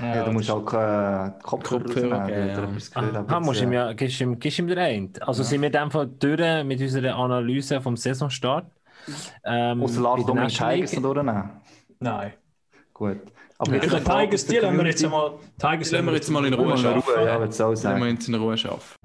Ja, du musst auch äh, Kopfhörer geben, ja. gehört Ah, hast. musst du ihm ja, gibst ihm, gibst ihm den einen. Also sind wir dann von durch mit unserer Analyse vom Saisonstart. Ähm, äh, Ausser Lars Dominik League. noch durchnehmen. Nein. Gut. Aber Ja, jetzt die eine Frage Tigers, die der lassen wir jetzt einmal, Tigers Die lassen wir jetzt mal in Ruhe, schaffen. ja, würde ich auch Lassen wir sagen. uns in Ruhe schaffen.